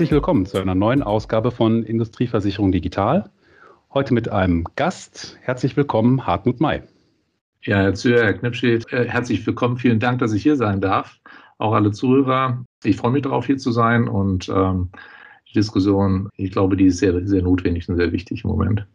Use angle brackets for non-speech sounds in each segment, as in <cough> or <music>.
Herzlich willkommen zu einer neuen Ausgabe von Industrieversicherung Digital. Heute mit einem Gast. Herzlich willkommen, Hartmut May. Ja, Herr Züher, Herr Knipschi, äh, herzlich willkommen. Vielen Dank, dass ich hier sein darf. Auch alle Zuhörer. Ich freue mich darauf, hier zu sein und ähm, die Diskussion, ich glaube, die ist sehr, sehr notwendig und sehr wichtig im Moment.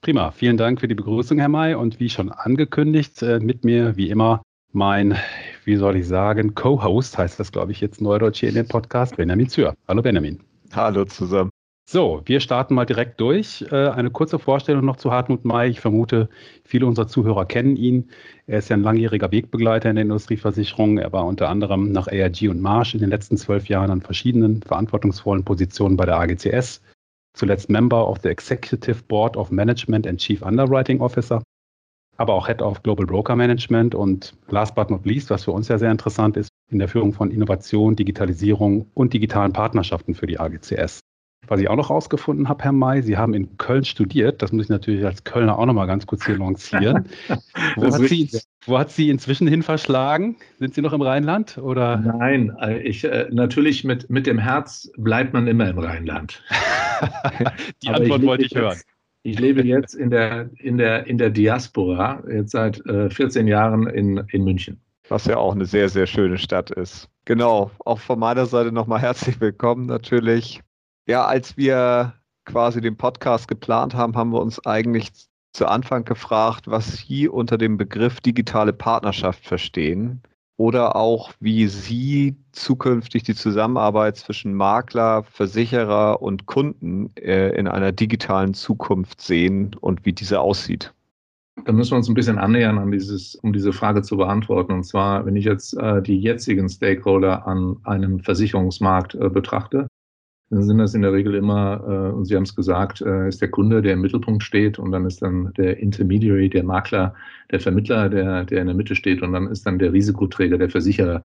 Prima. Vielen Dank für die Begrüßung, Herr May. Und wie schon angekündigt, äh, mit mir wie immer mein, wie soll ich sagen, Co-Host heißt das, glaube ich, jetzt neudeutsch hier in den Podcast, Benjamin Zür. Hallo Benjamin. Hallo zusammen. So, wir starten mal direkt durch. Äh, eine kurze Vorstellung noch zu Hartmut May. Ich vermute, viele unserer Zuhörer kennen ihn. Er ist ja ein langjähriger Wegbegleiter in der Industrieversicherung. Er war unter anderem nach ARG und Marsh in den letzten zwölf Jahren an verschiedenen verantwortungsvollen Positionen bei der AGCS. Zuletzt Member of the Executive Board of Management and Chief Underwriting Officer aber auch Head of Global Broker Management und last but not least, was für uns ja sehr interessant ist, in der Führung von Innovation, Digitalisierung und digitalen Partnerschaften für die AGCS. Was ich auch noch herausgefunden habe, Herr May, Sie haben in Köln studiert. Das muss ich natürlich als Kölner auch noch mal ganz kurz hier lancieren. <laughs> wo, hat Sie, wo, hat Sie, inzwischen hin verschlagen? Sind Sie noch im Rheinland? Oder? Nein, äh, ich, äh, natürlich mit, mit dem Herz bleibt man immer im Rheinland. <laughs> <laughs> Die Antwort wollte ich hören. Ich lebe jetzt in der, in der, in der Diaspora, jetzt seit äh, 14 Jahren in, in München. Was ja auch eine sehr, sehr schöne Stadt ist. Genau, auch von meiner Seite nochmal herzlich willkommen natürlich. Ja, als wir quasi den Podcast geplant haben, haben wir uns eigentlich zu Anfang gefragt, was Sie unter dem Begriff digitale Partnerschaft verstehen oder auch, wie Sie zukünftig die Zusammenarbeit zwischen Makler, Versicherer und Kunden äh, in einer digitalen Zukunft sehen und wie diese aussieht. Da müssen wir uns ein bisschen annähern, an dieses, um diese Frage zu beantworten. Und zwar, wenn ich jetzt äh, die jetzigen Stakeholder an einem Versicherungsmarkt äh, betrachte, dann sind das in der Regel immer, äh, und Sie haben es gesagt, äh, ist der Kunde, der im Mittelpunkt steht und dann ist dann der Intermediary, der Makler, der Vermittler, der, der in der Mitte steht und dann ist dann der Risikoträger, der Versicherer,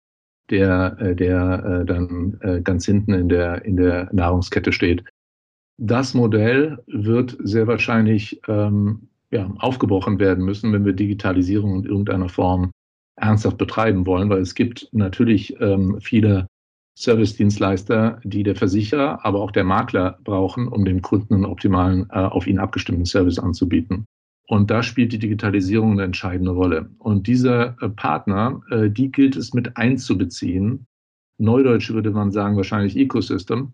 der, äh, der äh, dann äh, ganz hinten in der, in der Nahrungskette steht. Das Modell wird sehr wahrscheinlich ähm, ja, aufgebrochen werden müssen, wenn wir Digitalisierung in irgendeiner Form ernsthaft betreiben wollen, weil es gibt natürlich ähm, viele Service-Dienstleister, die der Versicherer, aber auch der Makler brauchen, um dem Kunden einen optimalen, äh, auf ihn abgestimmten Service anzubieten. Und da spielt die Digitalisierung eine entscheidende Rolle. Und diese äh, Partner, äh, die gilt es mit einzubeziehen. Neudeutsch würde man sagen, wahrscheinlich Ecosystem,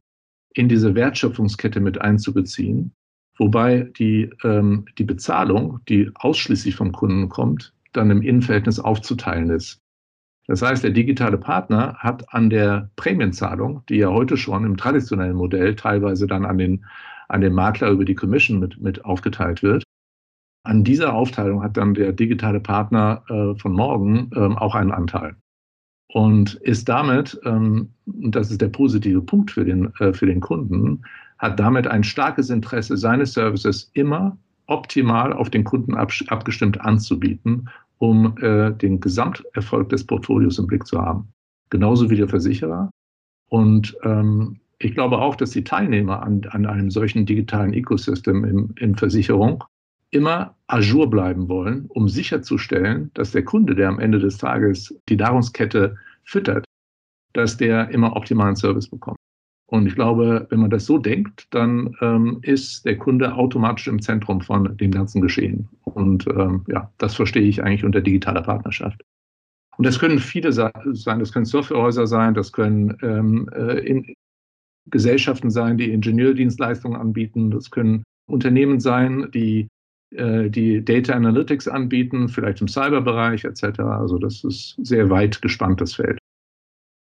in diese Wertschöpfungskette mit einzubeziehen. Wobei die, ähm, die Bezahlung, die ausschließlich vom Kunden kommt, dann im Innenverhältnis aufzuteilen ist. Das heißt, der digitale Partner hat an der Prämienzahlung, die ja heute schon im traditionellen Modell teilweise dann an den, an den Makler über die Commission mit, mit aufgeteilt wird, an dieser Aufteilung hat dann der digitale Partner äh, von morgen ähm, auch einen Anteil. Und ist damit, ähm, das ist der positive Punkt für den, äh, für den Kunden, hat damit ein starkes Interesse, seine Services immer optimal auf den Kunden abgestimmt anzubieten um äh, den Gesamterfolg des Portfolios im Blick zu haben. Genauso wie der Versicherer. Und ähm, ich glaube auch, dass die Teilnehmer an, an einem solchen digitalen Ecosystem in, in Versicherung immer ajour bleiben wollen, um sicherzustellen, dass der Kunde, der am Ende des Tages die Nahrungskette füttert, dass der immer optimalen Service bekommt. Und ich glaube, wenn man das so denkt, dann ähm, ist der Kunde automatisch im Zentrum von dem ganzen Geschehen. Und ähm, ja, das verstehe ich eigentlich unter digitaler Partnerschaft. Und das können viele sein, das können Softwarehäuser sein, das können ähm, äh, Gesellschaften sein, die Ingenieurdienstleistungen anbieten, das können Unternehmen sein, die äh, die Data Analytics anbieten, vielleicht im Cyberbereich etc. Also das ist sehr weit gespanntes Feld.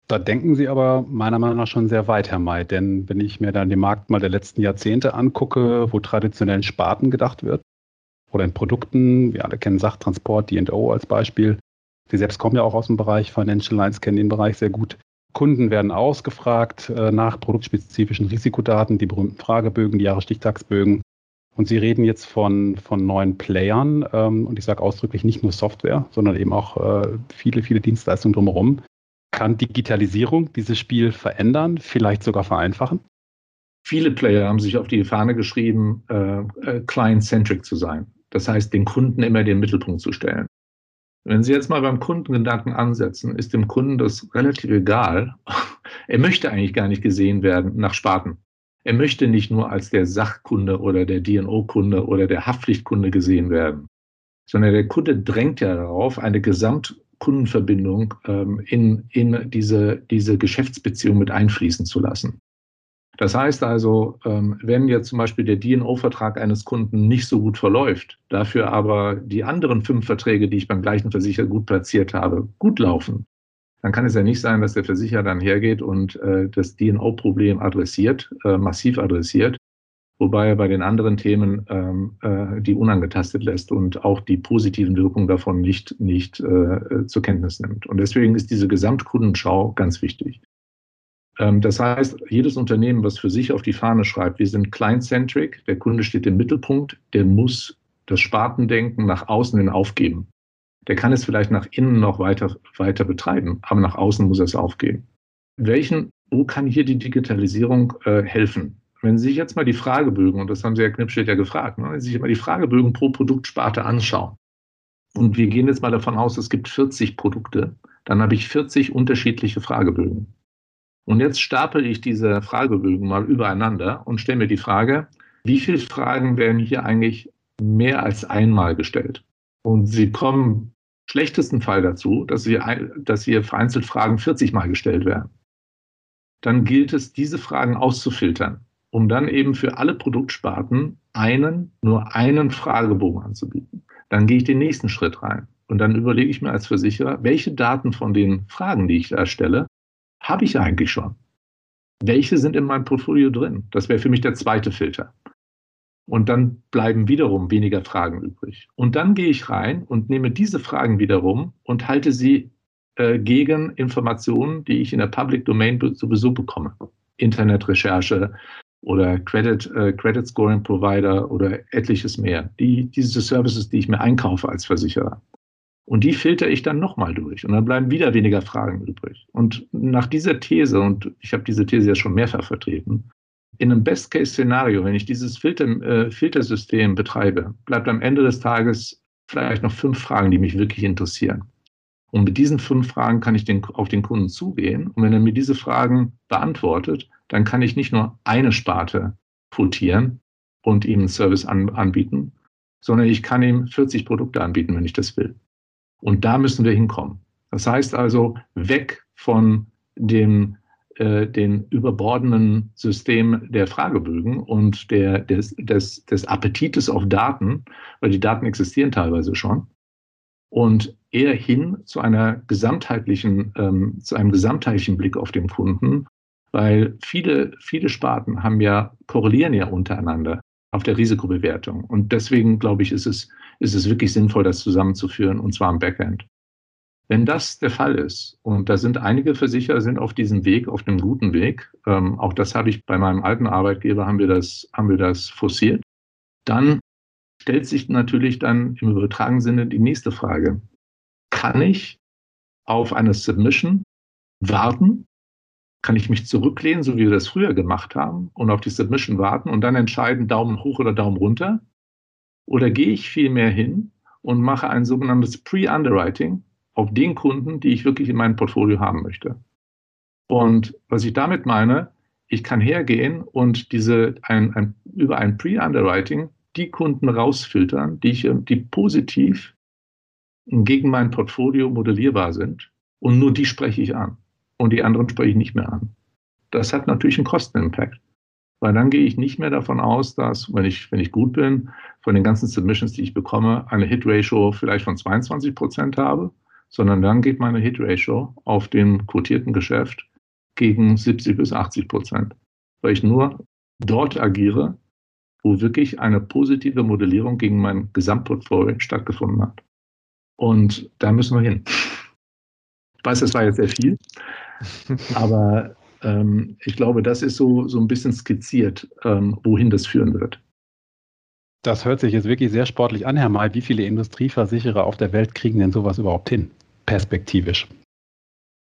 Da denken Sie aber meiner Meinung nach schon sehr weit, Herr May. Denn wenn ich mir dann den Markt mal der letzten Jahrzehnte angucke, wo traditionellen Sparten gedacht wird oder in Produkten, wir alle kennen Sachtransport, D&O als Beispiel. Sie selbst kommen ja auch aus dem Bereich Financial Lines, kennen den Bereich sehr gut. Kunden werden ausgefragt äh, nach produktspezifischen Risikodaten, die berühmten Fragebögen, die Jahresstichtagsbögen. Und Sie reden jetzt von, von neuen Playern ähm, und ich sage ausdrücklich nicht nur Software, sondern eben auch äh, viele, viele Dienstleistungen drumherum, kann Digitalisierung dieses Spiel verändern, vielleicht sogar vereinfachen? Viele Player haben sich auf die Fahne geschrieben, äh, äh, client-centric zu sein. Das heißt, den Kunden immer den Mittelpunkt zu stellen. Wenn Sie jetzt mal beim Kundengedanken ansetzen, ist dem Kunden das relativ egal. <laughs> Er möchte eigentlich gar nicht gesehen werden nach Sparten. Er möchte nicht nur als der Sachkunde oder der DNO-Kunde oder der Haftpflichtkunde gesehen werden, sondern der Kunde drängt ja darauf, eine Gesamtkundenverbindung ähm, in, in diese, diese Geschäftsbeziehung mit einfließen zu lassen. Das heißt also, ähm, wenn jetzt zum Beispiel der DNO-Vertrag eines Kunden nicht so gut verläuft, dafür aber die anderen fünf Verträge, die ich beim gleichen Versicherer gut platziert habe, gut laufen, dann kann es ja nicht sein, dass der Versicherer dann hergeht und äh, das DNO-Problem adressiert, äh, massiv adressiert, wobei er bei den anderen Themen ähm, äh, die unangetastet lässt und auch die positiven Wirkungen davon nicht, nicht äh, zur Kenntnis nimmt. Und deswegen ist diese Gesamtkundenschau ganz wichtig. Ähm, das heißt, jedes Unternehmen, was für sich auf die Fahne schreibt, wir sind client-centric, der Kunde steht im Mittelpunkt, der muss das Spartendenken nach außen hin aufgeben. Der kann es vielleicht nach innen noch weiter, weiter betreiben, aber nach außen muss er es aufgeben. Welchen, wo kann hier die Digitalisierung äh, helfen? Wenn Sie sich jetzt mal die Fragebögen, und das haben Sie, Herr Knipstedt, ja gefragt, ne, wenn Sie sich mal die Fragebögen pro Produktsparte anschauen, und wir gehen jetzt mal davon aus, es gibt 40 Produkte, dann habe ich 40 unterschiedliche Fragebögen. Und jetzt stapel ich diese Fragebögen mal übereinander und stelle mir die Frage, wie viele Fragen werden hier eigentlich mehr als einmal gestellt? Und sie kommen schlechtesten Fall dazu, dass hier, dass hier vereinzelt Fragen 40 Mal gestellt werden. Dann gilt es, diese Fragen auszufiltern, um dann eben für alle Produktsparten einen, nur einen Fragebogen anzubieten. Dann gehe ich den nächsten Schritt rein. Und dann überlege ich mir als Versicherer, welche Daten von den Fragen, die ich da stelle, habe ich eigentlich schon. Welche sind in meinem Portfolio drin? Das wäre für mich der zweite Filter. Und dann bleiben wiederum weniger Fragen übrig. Und dann gehe ich rein und nehme diese Fragen wiederum und halte sie äh, gegen Informationen, die ich in der Public Domain sowieso bekomme. Internetrecherche oder Credit, äh, Credit Scoring Provider oder etliches mehr. Die, diese Services, die ich mir einkaufe als Versicherer. Und die filter ich dann nochmal durch. Und dann bleiben wieder weniger Fragen übrig. Und nach dieser These, und ich habe diese These ja schon mehrfach vertreten, in einem Best-Case-Szenario, wenn ich dieses Filter, äh, Filtersystem betreibe, bleibt am Ende des Tages vielleicht noch fünf Fragen, die mich wirklich interessieren. Und mit diesen fünf Fragen kann ich den, auf den Kunden zugehen. Und wenn er mir diese Fragen beantwortet, dann kann ich nicht nur eine Sparte quotieren und ihm einen Service an, anbieten, sondern ich kann ihm 40 Produkte anbieten, wenn ich das will. Und da müssen wir hinkommen. Das heißt also, weg von dem äh, den überbordenden System der Fragebögen und der, des, des, des Appetites auf Daten, weil die Daten existieren teilweise schon, und eher hin zu einer gesamtheitlichen, ähm, zu einem gesamtheitlichen Blick auf den Kunden, weil viele, viele Sparten haben ja, korrelieren ja untereinander auf der Risikobewertung. Und deswegen, glaube ich, ist es, ist es wirklich sinnvoll, das zusammenzuführen, und zwar am Backend. Wenn das der Fall ist, und da sind einige Versicherer sind auf diesem Weg, auf dem guten Weg, ähm, auch das habe ich bei meinem alten Arbeitgeber, haben wir das, haben wir das forciert, dann stellt sich natürlich dann im übertragenen Sinne die nächste Frage. Kann ich auf eine Submission warten kann ich mich zurücklehnen, so wie wir das früher gemacht haben, und auf die Submission warten und dann entscheiden, Daumen hoch oder Daumen runter? Oder gehe ich vielmehr hin und mache ein sogenanntes Pre-Underwriting auf den Kunden, die ich wirklich in meinem Portfolio haben möchte? Und was ich damit meine, ich kann hergehen und diese ein, ein, über ein Pre-Underwriting die Kunden rausfiltern, die, ich, die positiv gegen mein Portfolio modellierbar sind. Und nur die spreche ich an und die anderen spreche ich nicht mehr an. Das hat natürlich einen Kostenimpact. Weil dann gehe ich nicht mehr davon aus, dass, wenn ich, wenn ich gut bin, von den ganzen Submissions, die ich bekomme, eine Hit-Ratio vielleicht von 22 Prozent habe, sondern dann geht meine Hit-Ratio auf dem quotierten Geschäft gegen 70 bis 80 Prozent. Weil ich nur dort agiere, wo wirklich eine positive Modellierung gegen mein Gesamtportfolio stattgefunden hat. Und da müssen wir hin. Ich weiß, das war jetzt sehr viel, <laughs> aber ähm, ich glaube, das ist so, so ein bisschen skizziert, ähm, wohin das führen wird. Das hört sich jetzt wirklich sehr sportlich an, Herr May. Wie viele Industrieversicherer auf der Welt kriegen denn sowas überhaupt hin, perspektivisch?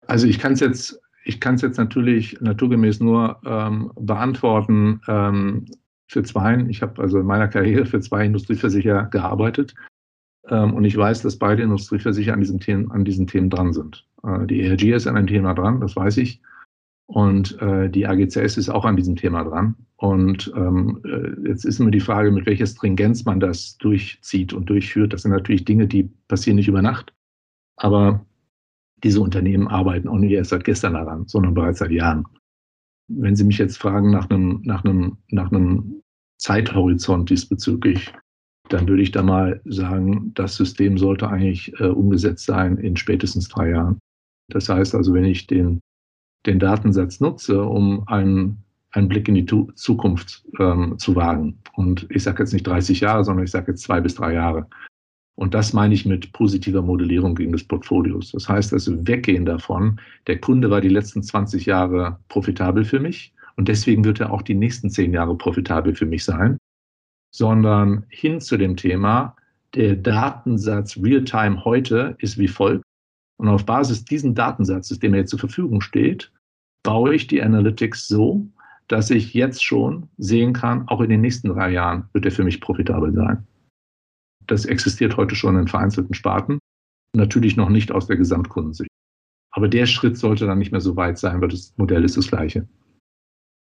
Also ich kann es jetzt, ich kann es jetzt natürlich naturgemäß nur ähm, beantworten ähm, für zwei. Ich habe also in meiner Karriere für zwei Industrieversicherer gearbeitet. Ähm, und ich weiß, dass beide Industrieversicherer an diesen Themen, an diesen Themen dran sind. Äh, die ERG ist an einem Thema dran, das weiß ich. Und äh, die AGCS ist auch an diesem Thema dran. Und ähm, äh, jetzt ist immer die Frage, mit welcher Stringenz man das durchzieht und durchführt. Das sind natürlich Dinge, die passieren nicht über Nacht. Aber diese Unternehmen arbeiten auch nicht erst seit gestern daran, sondern bereits seit Jahren. Wenn Sie mich jetzt fragen nach einem, nach einem, nach einem Zeithorizont diesbezüglich, dann würde ich da mal sagen, das System sollte eigentlich äh, umgesetzt sein in spätestens drei Jahren. Das heißt also, wenn ich den den Datensatz nutze, um einen, einen Blick in die Zukunft ähm, zu wagen. Und ich sage jetzt nicht 30 Jahre, sondern ich sage jetzt zwei bis drei Jahre. Und das meine ich mit positiver Modellierung gegen des Portfolios. Das heißt also weggehen davon, der Kunde war die letzten 20 Jahre profitabel für mich und deswegen wird er auch die nächsten zehn Jahre profitabel für mich sein, sondern hin zu dem Thema, der Datensatz Realtime heute ist wie folgt. Und auf Basis diesen Datensatzes, der mir jetzt zur Verfügung steht, baue ich die Analytics so, dass ich jetzt schon sehen kann, auch in den nächsten drei Jahren wird er für mich profitabel sein. Das existiert heute schon in vereinzelten Sparten, natürlich noch nicht aus der Gesamtkundensicht. Aber der Schritt sollte dann nicht mehr so weit sein, weil das Modell ist das gleiche.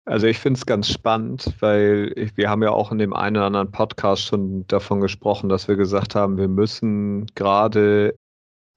Also ich finde es ganz spannend, weil ich, wir haben ja auch in dem einen oder anderen Podcast schon davon gesprochen, dass wir gesagt haben, wir müssen gerade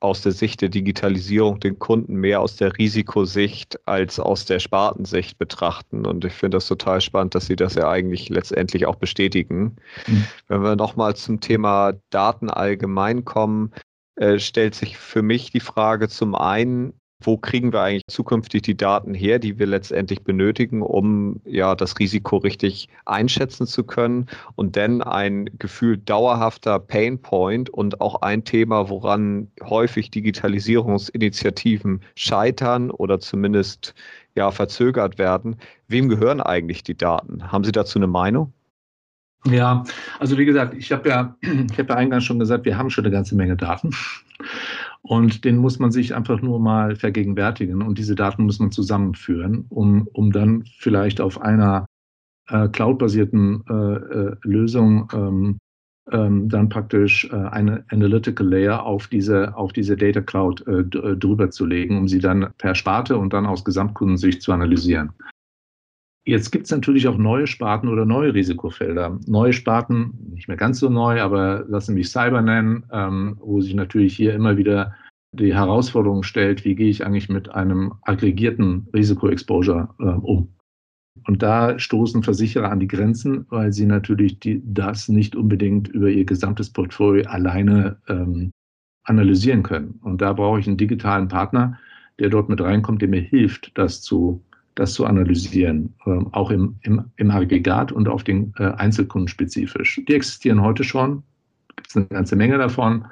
aus der Sicht der Digitalisierung den Kunden mehr aus der Risikosicht als aus der Spartensicht betrachten. Und ich finde das total spannend, dass Sie das ja eigentlich letztendlich auch bestätigen. Mhm. Wenn wir nochmal zum Thema Daten allgemein kommen, äh, stellt sich für mich die Frage zum einen, wo kriegen wir eigentlich zukünftig die Daten her, die wir letztendlich benötigen, um ja das Risiko richtig einschätzen zu können und dann ein gefühlt dauerhafter Painpoint und auch ein Thema, woran häufig Digitalisierungsinitiativen scheitern oder zumindest ja verzögert werden. Wem gehören eigentlich die Daten? Haben Sie dazu eine Meinung? Ja, also wie gesagt, ich habe ja, <clears throat> ich habe ja eingangs schon gesagt, wir haben schon eine ganze Menge Daten. Und den muss man sich einfach nur mal vergegenwärtigen. Und diese Daten muss man zusammenführen, um, um dann vielleicht auf einer äh, cloud-basierten äh, äh, Lösung ähm, ähm, dann praktisch äh, eine Analytical Layer auf diese, auf diese Data Cloud äh, äh, drüber zu legen, um sie dann per Sparte und dann aus Gesamtkundensicht zu analysieren. Jetzt gibt es natürlich auch neue Sparten oder neue Risikofelder. Neue Sparten, nicht mehr ganz so neu, aber lassen mich Cyber nennen, ähm, wo sich natürlich hier immer wieder die Herausforderung stellt, wie gehe ich eigentlich mit einem aggregierten Risikoexposure äh, um. Und da stoßen Versicherer an die Grenzen, weil sie natürlich die, das nicht unbedingt über ihr gesamtes Portfolio alleine ähm, analysieren können. Und da brauche ich einen digitalen Partner, der dort mit reinkommt, der mir hilft, das zu das zu analysieren, ähm, auch im, im, im Aggregat und auf den äh, Einzelkunden spezifisch. Die existieren heute schon, gibt es eine ganze Menge davon.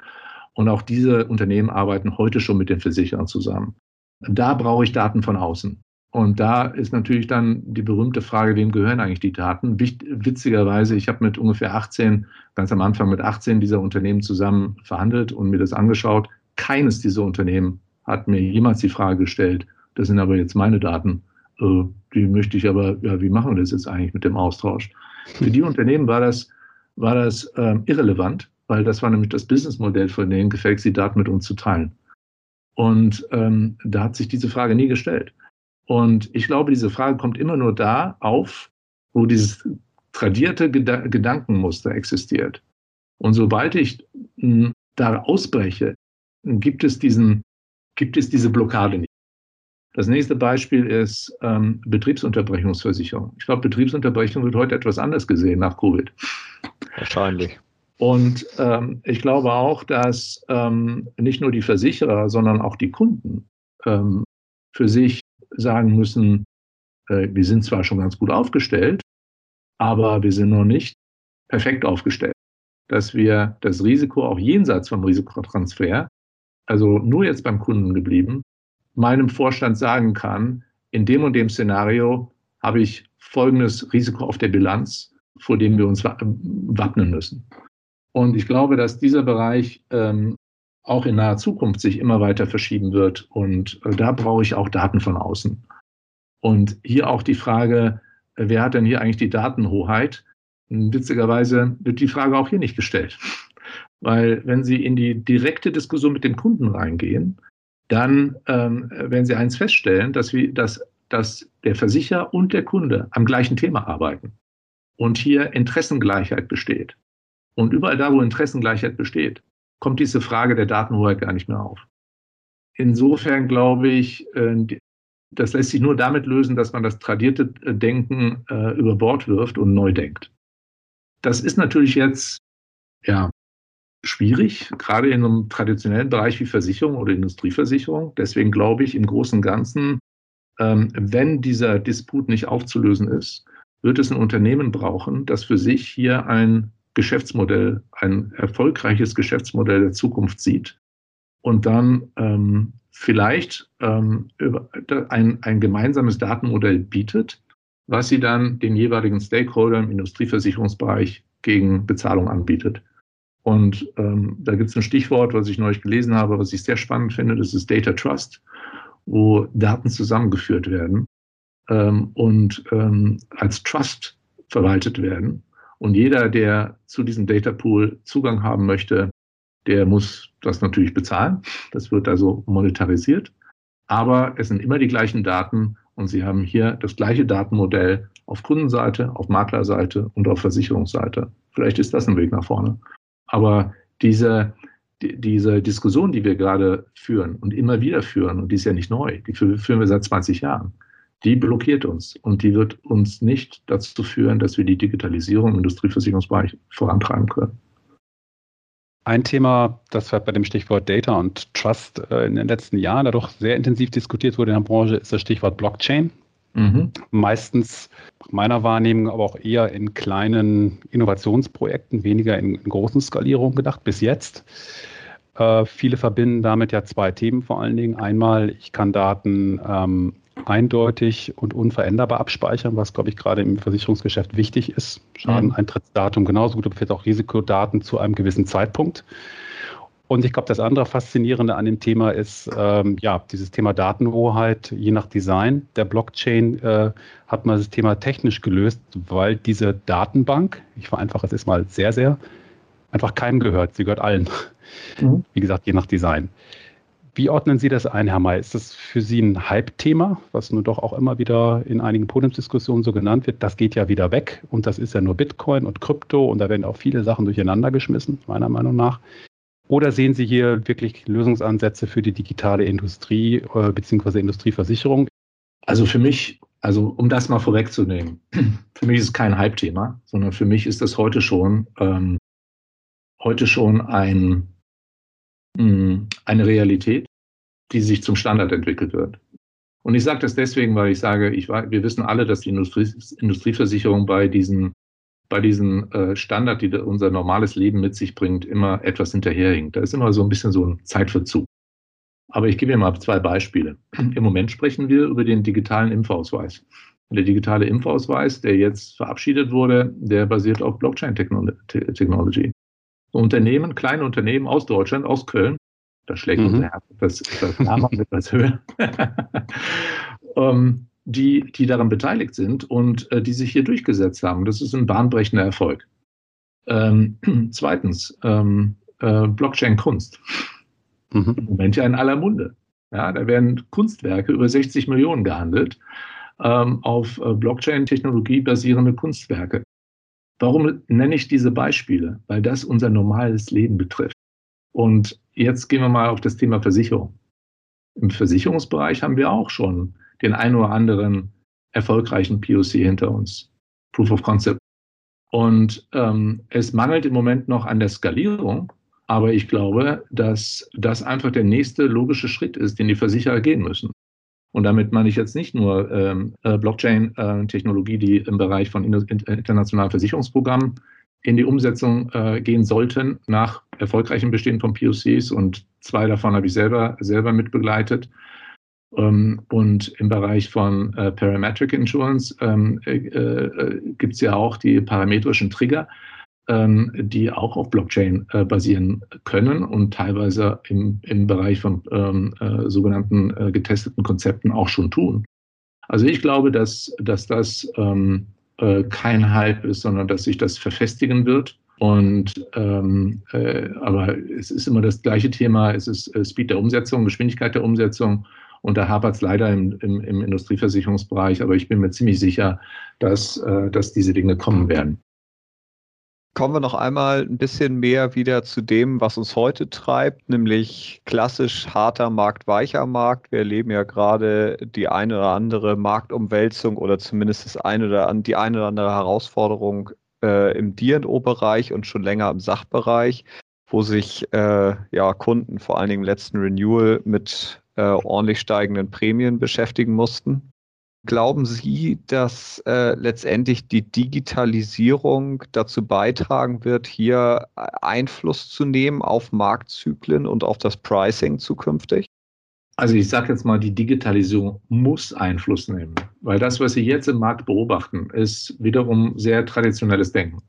Und auch diese Unternehmen arbeiten heute schon mit den Versicherern zusammen. Da brauche ich Daten von außen. Und da ist natürlich dann die berühmte Frage, wem gehören eigentlich die Daten? Witzigerweise, ich habe mit ungefähr 18, ganz am Anfang mit 18 dieser Unternehmen zusammen verhandelt und mir das angeschaut. Keines dieser Unternehmen hat mir jemals die Frage gestellt, das sind aber jetzt meine Daten, die möchte ich aber, ja, wie machen wir das jetzt eigentlich mit dem Austausch? Für die <laughs> Unternehmen war das, war das ähm, irrelevant, weil das war nämlich das Businessmodell von denen, gefällt die Daten mit uns zu teilen. Und ähm, da hat sich diese Frage nie gestellt. Und ich glaube, diese Frage kommt immer nur da auf, wo dieses tradierte Geda Gedankenmuster existiert. Und sobald ich hm, da ausbreche, gibt es diesen, gibt es diese Blockade nicht. Das nächste Beispiel ist ähm, Betriebsunterbrechungsversicherung. Ich glaube, Betriebsunterbrechung wird heute etwas anders gesehen nach Covid. Wahrscheinlich. Und ähm, ich glaube auch, dass ähm, nicht nur die Versicherer, sondern auch die Kunden ähm, für sich sagen müssen, äh, wir sind zwar schon ganz gut aufgestellt, aber wir sind noch nicht perfekt aufgestellt. Dass wir das Risiko auch jenseits vom Risikotransfer, also nur jetzt beim Kunden geblieben, meinem Vorstand sagen kann, in dem und dem Szenario habe ich folgendes Risiko auf der Bilanz, vor dem wir uns wappnen müssen. Und ich glaube, dass dieser Bereich ähm, auch in naher Zukunft sich immer weiter verschieben wird. Und äh, da brauche ich auch Daten von außen. Und hier auch die Frage, äh, wer hat denn hier eigentlich die Datenhoheit? Witzigerweise wird die Frage auch hier nicht gestellt. Weil wenn Sie in die direkte Diskussion mit dem Kunden reingehen, dann ähm, werden Sie eins feststellen, dass, wir, dass, dass der Versicherer und der Kunde am gleichen Thema arbeiten und hier Interessengleichheit besteht. Und überall da, wo Interessengleichheit besteht, kommt diese Frage der Datenhoheit gar nicht mehr auf. Insofern glaube ich, äh, das lässt sich nur damit lösen, dass man das tradierte äh, Denken äh, über Bord wirft und neu denkt. Das ist natürlich jetzt ja schwierig, gerade in einem traditionellen Bereich wie Versicherung oder Industrieversicherung. Deswegen glaube ich im Großen und Ganzen, ähm, wenn dieser Disput nicht aufzulösen ist, wird es ein Unternehmen brauchen, das für sich hier ein Geschäftsmodell, ein erfolgreiches Geschäftsmodell der Zukunft sieht und dann ähm, vielleicht ähm, ein, ein gemeinsames Datenmodell bietet, was sie dann den jeweiligen Stakeholder im Industrieversicherungsbereich gegen Bezahlung anbietet. Und ähm, da gibt es ein Stichwort, was ich neulich gelesen habe, was ich sehr spannend finde, das ist Data Trust, wo Daten zusammengeführt werden ähm, und ähm, als Trust verwaltet werden. Und jeder, der zu diesem Data Pool Zugang haben möchte, der muss das natürlich bezahlen. Das wird also monetarisiert. Aber es sind immer die gleichen Daten und Sie haben hier das gleiche Datenmodell auf Kundenseite, auf Maklerseite und auf Versicherungsseite. Vielleicht ist das ein Weg nach vorne. Aber diese, die, diese Diskussion, die wir gerade führen und immer wieder führen, und die ist ja nicht neu, die führen wir seit 20 Jahren, die blockiert uns und die wird uns nicht dazu führen, dass wir die Digitalisierung im Industrieversicherungsbereich vorantreiben können. Ein Thema, das bei dem Stichwort Data und Trust äh, in den letzten Jahren dadurch sehr intensiv diskutiert wurde in der Branche, ist das Stichwort Blockchain. Mhm. Meistens meiner Wahrnehmung aber auch eher in kleinen Innovationsprojekten, weniger in, in großen Skalierungen gedacht bis jetzt. Äh, viele verbinden damit ja zwei Themen vor allen Dingen. Einmal, ich kann Daten ähm, eindeutig und unveränderbar abspeichern, was, glaube ich, gerade im Versicherungsgeschäft wichtig ist. Schadeneintrittsdatum genauso gut, aber vielleicht auch Risikodaten zu einem gewissen Zeitpunkt. Und ich glaube, das andere Faszinierende an dem Thema ist, ähm, ja, dieses Thema Datenhoheit, je nach Design der Blockchain, äh, hat man das Thema technisch gelöst, weil diese Datenbank, ich vereinfache es jetzt mal sehr, sehr, einfach keinem gehört. Sie gehört allen. Mhm. Wie gesagt, je nach Design. Wie ordnen Sie das ein, Herr May? Ist das für Sie ein Hype-Thema, was nun doch auch immer wieder in einigen Podiumsdiskussionen so genannt wird? Das geht ja wieder weg und das ist ja nur Bitcoin und Krypto und da werden auch viele Sachen durcheinander geschmissen, meiner Meinung nach. Oder sehen Sie hier wirklich Lösungsansätze für die digitale Industrie äh, bzw. Industrieversicherung? Also für mich, also um das mal vorwegzunehmen, <clears throat> für mich ist es kein Hype-Thema, sondern für mich ist das heute schon, ähm, heute schon ein, mh, hm, eine Realität die sich zum Standard entwickelt wird. Und ich sage das deswegen, weil ich sage, ich, wir wissen alle, dass die Industrie, Industrieversicherung bei diesen, bei diesen äh, Standard, die unser normales Leben mit sich bringt, immer etwas hinterherhinkt. Da ist immer so ein bisschen so ein Zeitverzug. Aber ich gebe Ihnen mal zwei Beispiele. Im Moment sprechen wir über den digitalen Impfausweis. Der digitale Impfausweis, der jetzt verabschiedet wurde, der basiert auf Blockchain-Technology. Unternehmen, kleine Unternehmen aus Deutschland, aus Köln, da schlägt mhm. unser Herz etwas, höher. um, <laughs> die, die daran beteiligt sind und äh, die sich hier durchgesetzt haben. Das ist ein bahnbrechender Erfolg. Ähm, <clears throat> zweitens, ähm, äh, Blockchain-Kunst. Mhm. Im Moment ja in aller Munde. Ja, da werden Kunstwerke über 60 Millionen gehandelt ähm, auf äh, Blockchain-Technologie basierende Kunstwerke. Warum nenne ich diese Beispiele? Weil das unser normales Leben betrifft. Und jetzt gehen wir mal auf das Thema Versicherung. Im Versicherungsbereich haben wir auch schon den ein oder anderen erfolgreichen POC hinter uns. Proof of Concept. Und ähm, es mangelt im Moment noch an der Skalierung, aber ich glaube, dass das einfach der nächste logische Schritt ist, den die Versicherer gehen müssen. Und damit meine ich jetzt nicht nur ähm, äh, Blockchain-Technologie, äh, die im Bereich von internationalen Versicherungsprogrammen in die Umsetzung äh, gehen sollten nach erfolgreichem Bestehen von POCs und zwei davon habe ich selber, selber mitbegleitet. Ähm, und im Bereich von äh, Parametric Insurance ähm, äh, äh, gibt es ja auch die parametrischen Trigger, ähm, die auch auf Blockchain äh, basieren können und teilweise im, im Bereich von ähm, äh, sogenannten äh, getesteten Konzepten auch schon tun. Also ich glaube, dass, dass das ähm, äh, kein Hype ist, sondern dass sich das verfestigen wird Und ähm, äh, aber es ist immer das gleiche Thema, es ist Speed der Umsetzung, Geschwindigkeit der Umsetzung. Und da hapert es leider im, im, im, Industrieversicherungsbereich, aber ich bin mir ziemlich sicher, dass, äh, dass diese Dinge kommen werden. Kommen wir noch einmal ein bisschen mehr wieder zu dem, was uns heute treibt, nämlich klassisch harter Markt, weicher Markt. Wir erleben ja gerade die eine oder andere Marktumwälzung oder zumindest das eine oder die eine oder andere Herausforderung äh, im DO-Bereich und schon länger im Sachbereich, wo sich äh, ja, Kunden vor allen Dingen im letzten Renewal mit äh, ordentlich steigenden Prämien beschäftigen mussten. Glauben Sie, dass äh, letztendlich die Digitalisierung dazu beitragen wird, hier Einfluss zu nehmen auf Marktzyklen und auf das Pricing zukünftig? Also ich sage jetzt mal, die Digitalisierung muss Einfluss nehmen, weil das, was Sie jetzt im Markt beobachten, ist wiederum sehr traditionelles Denken.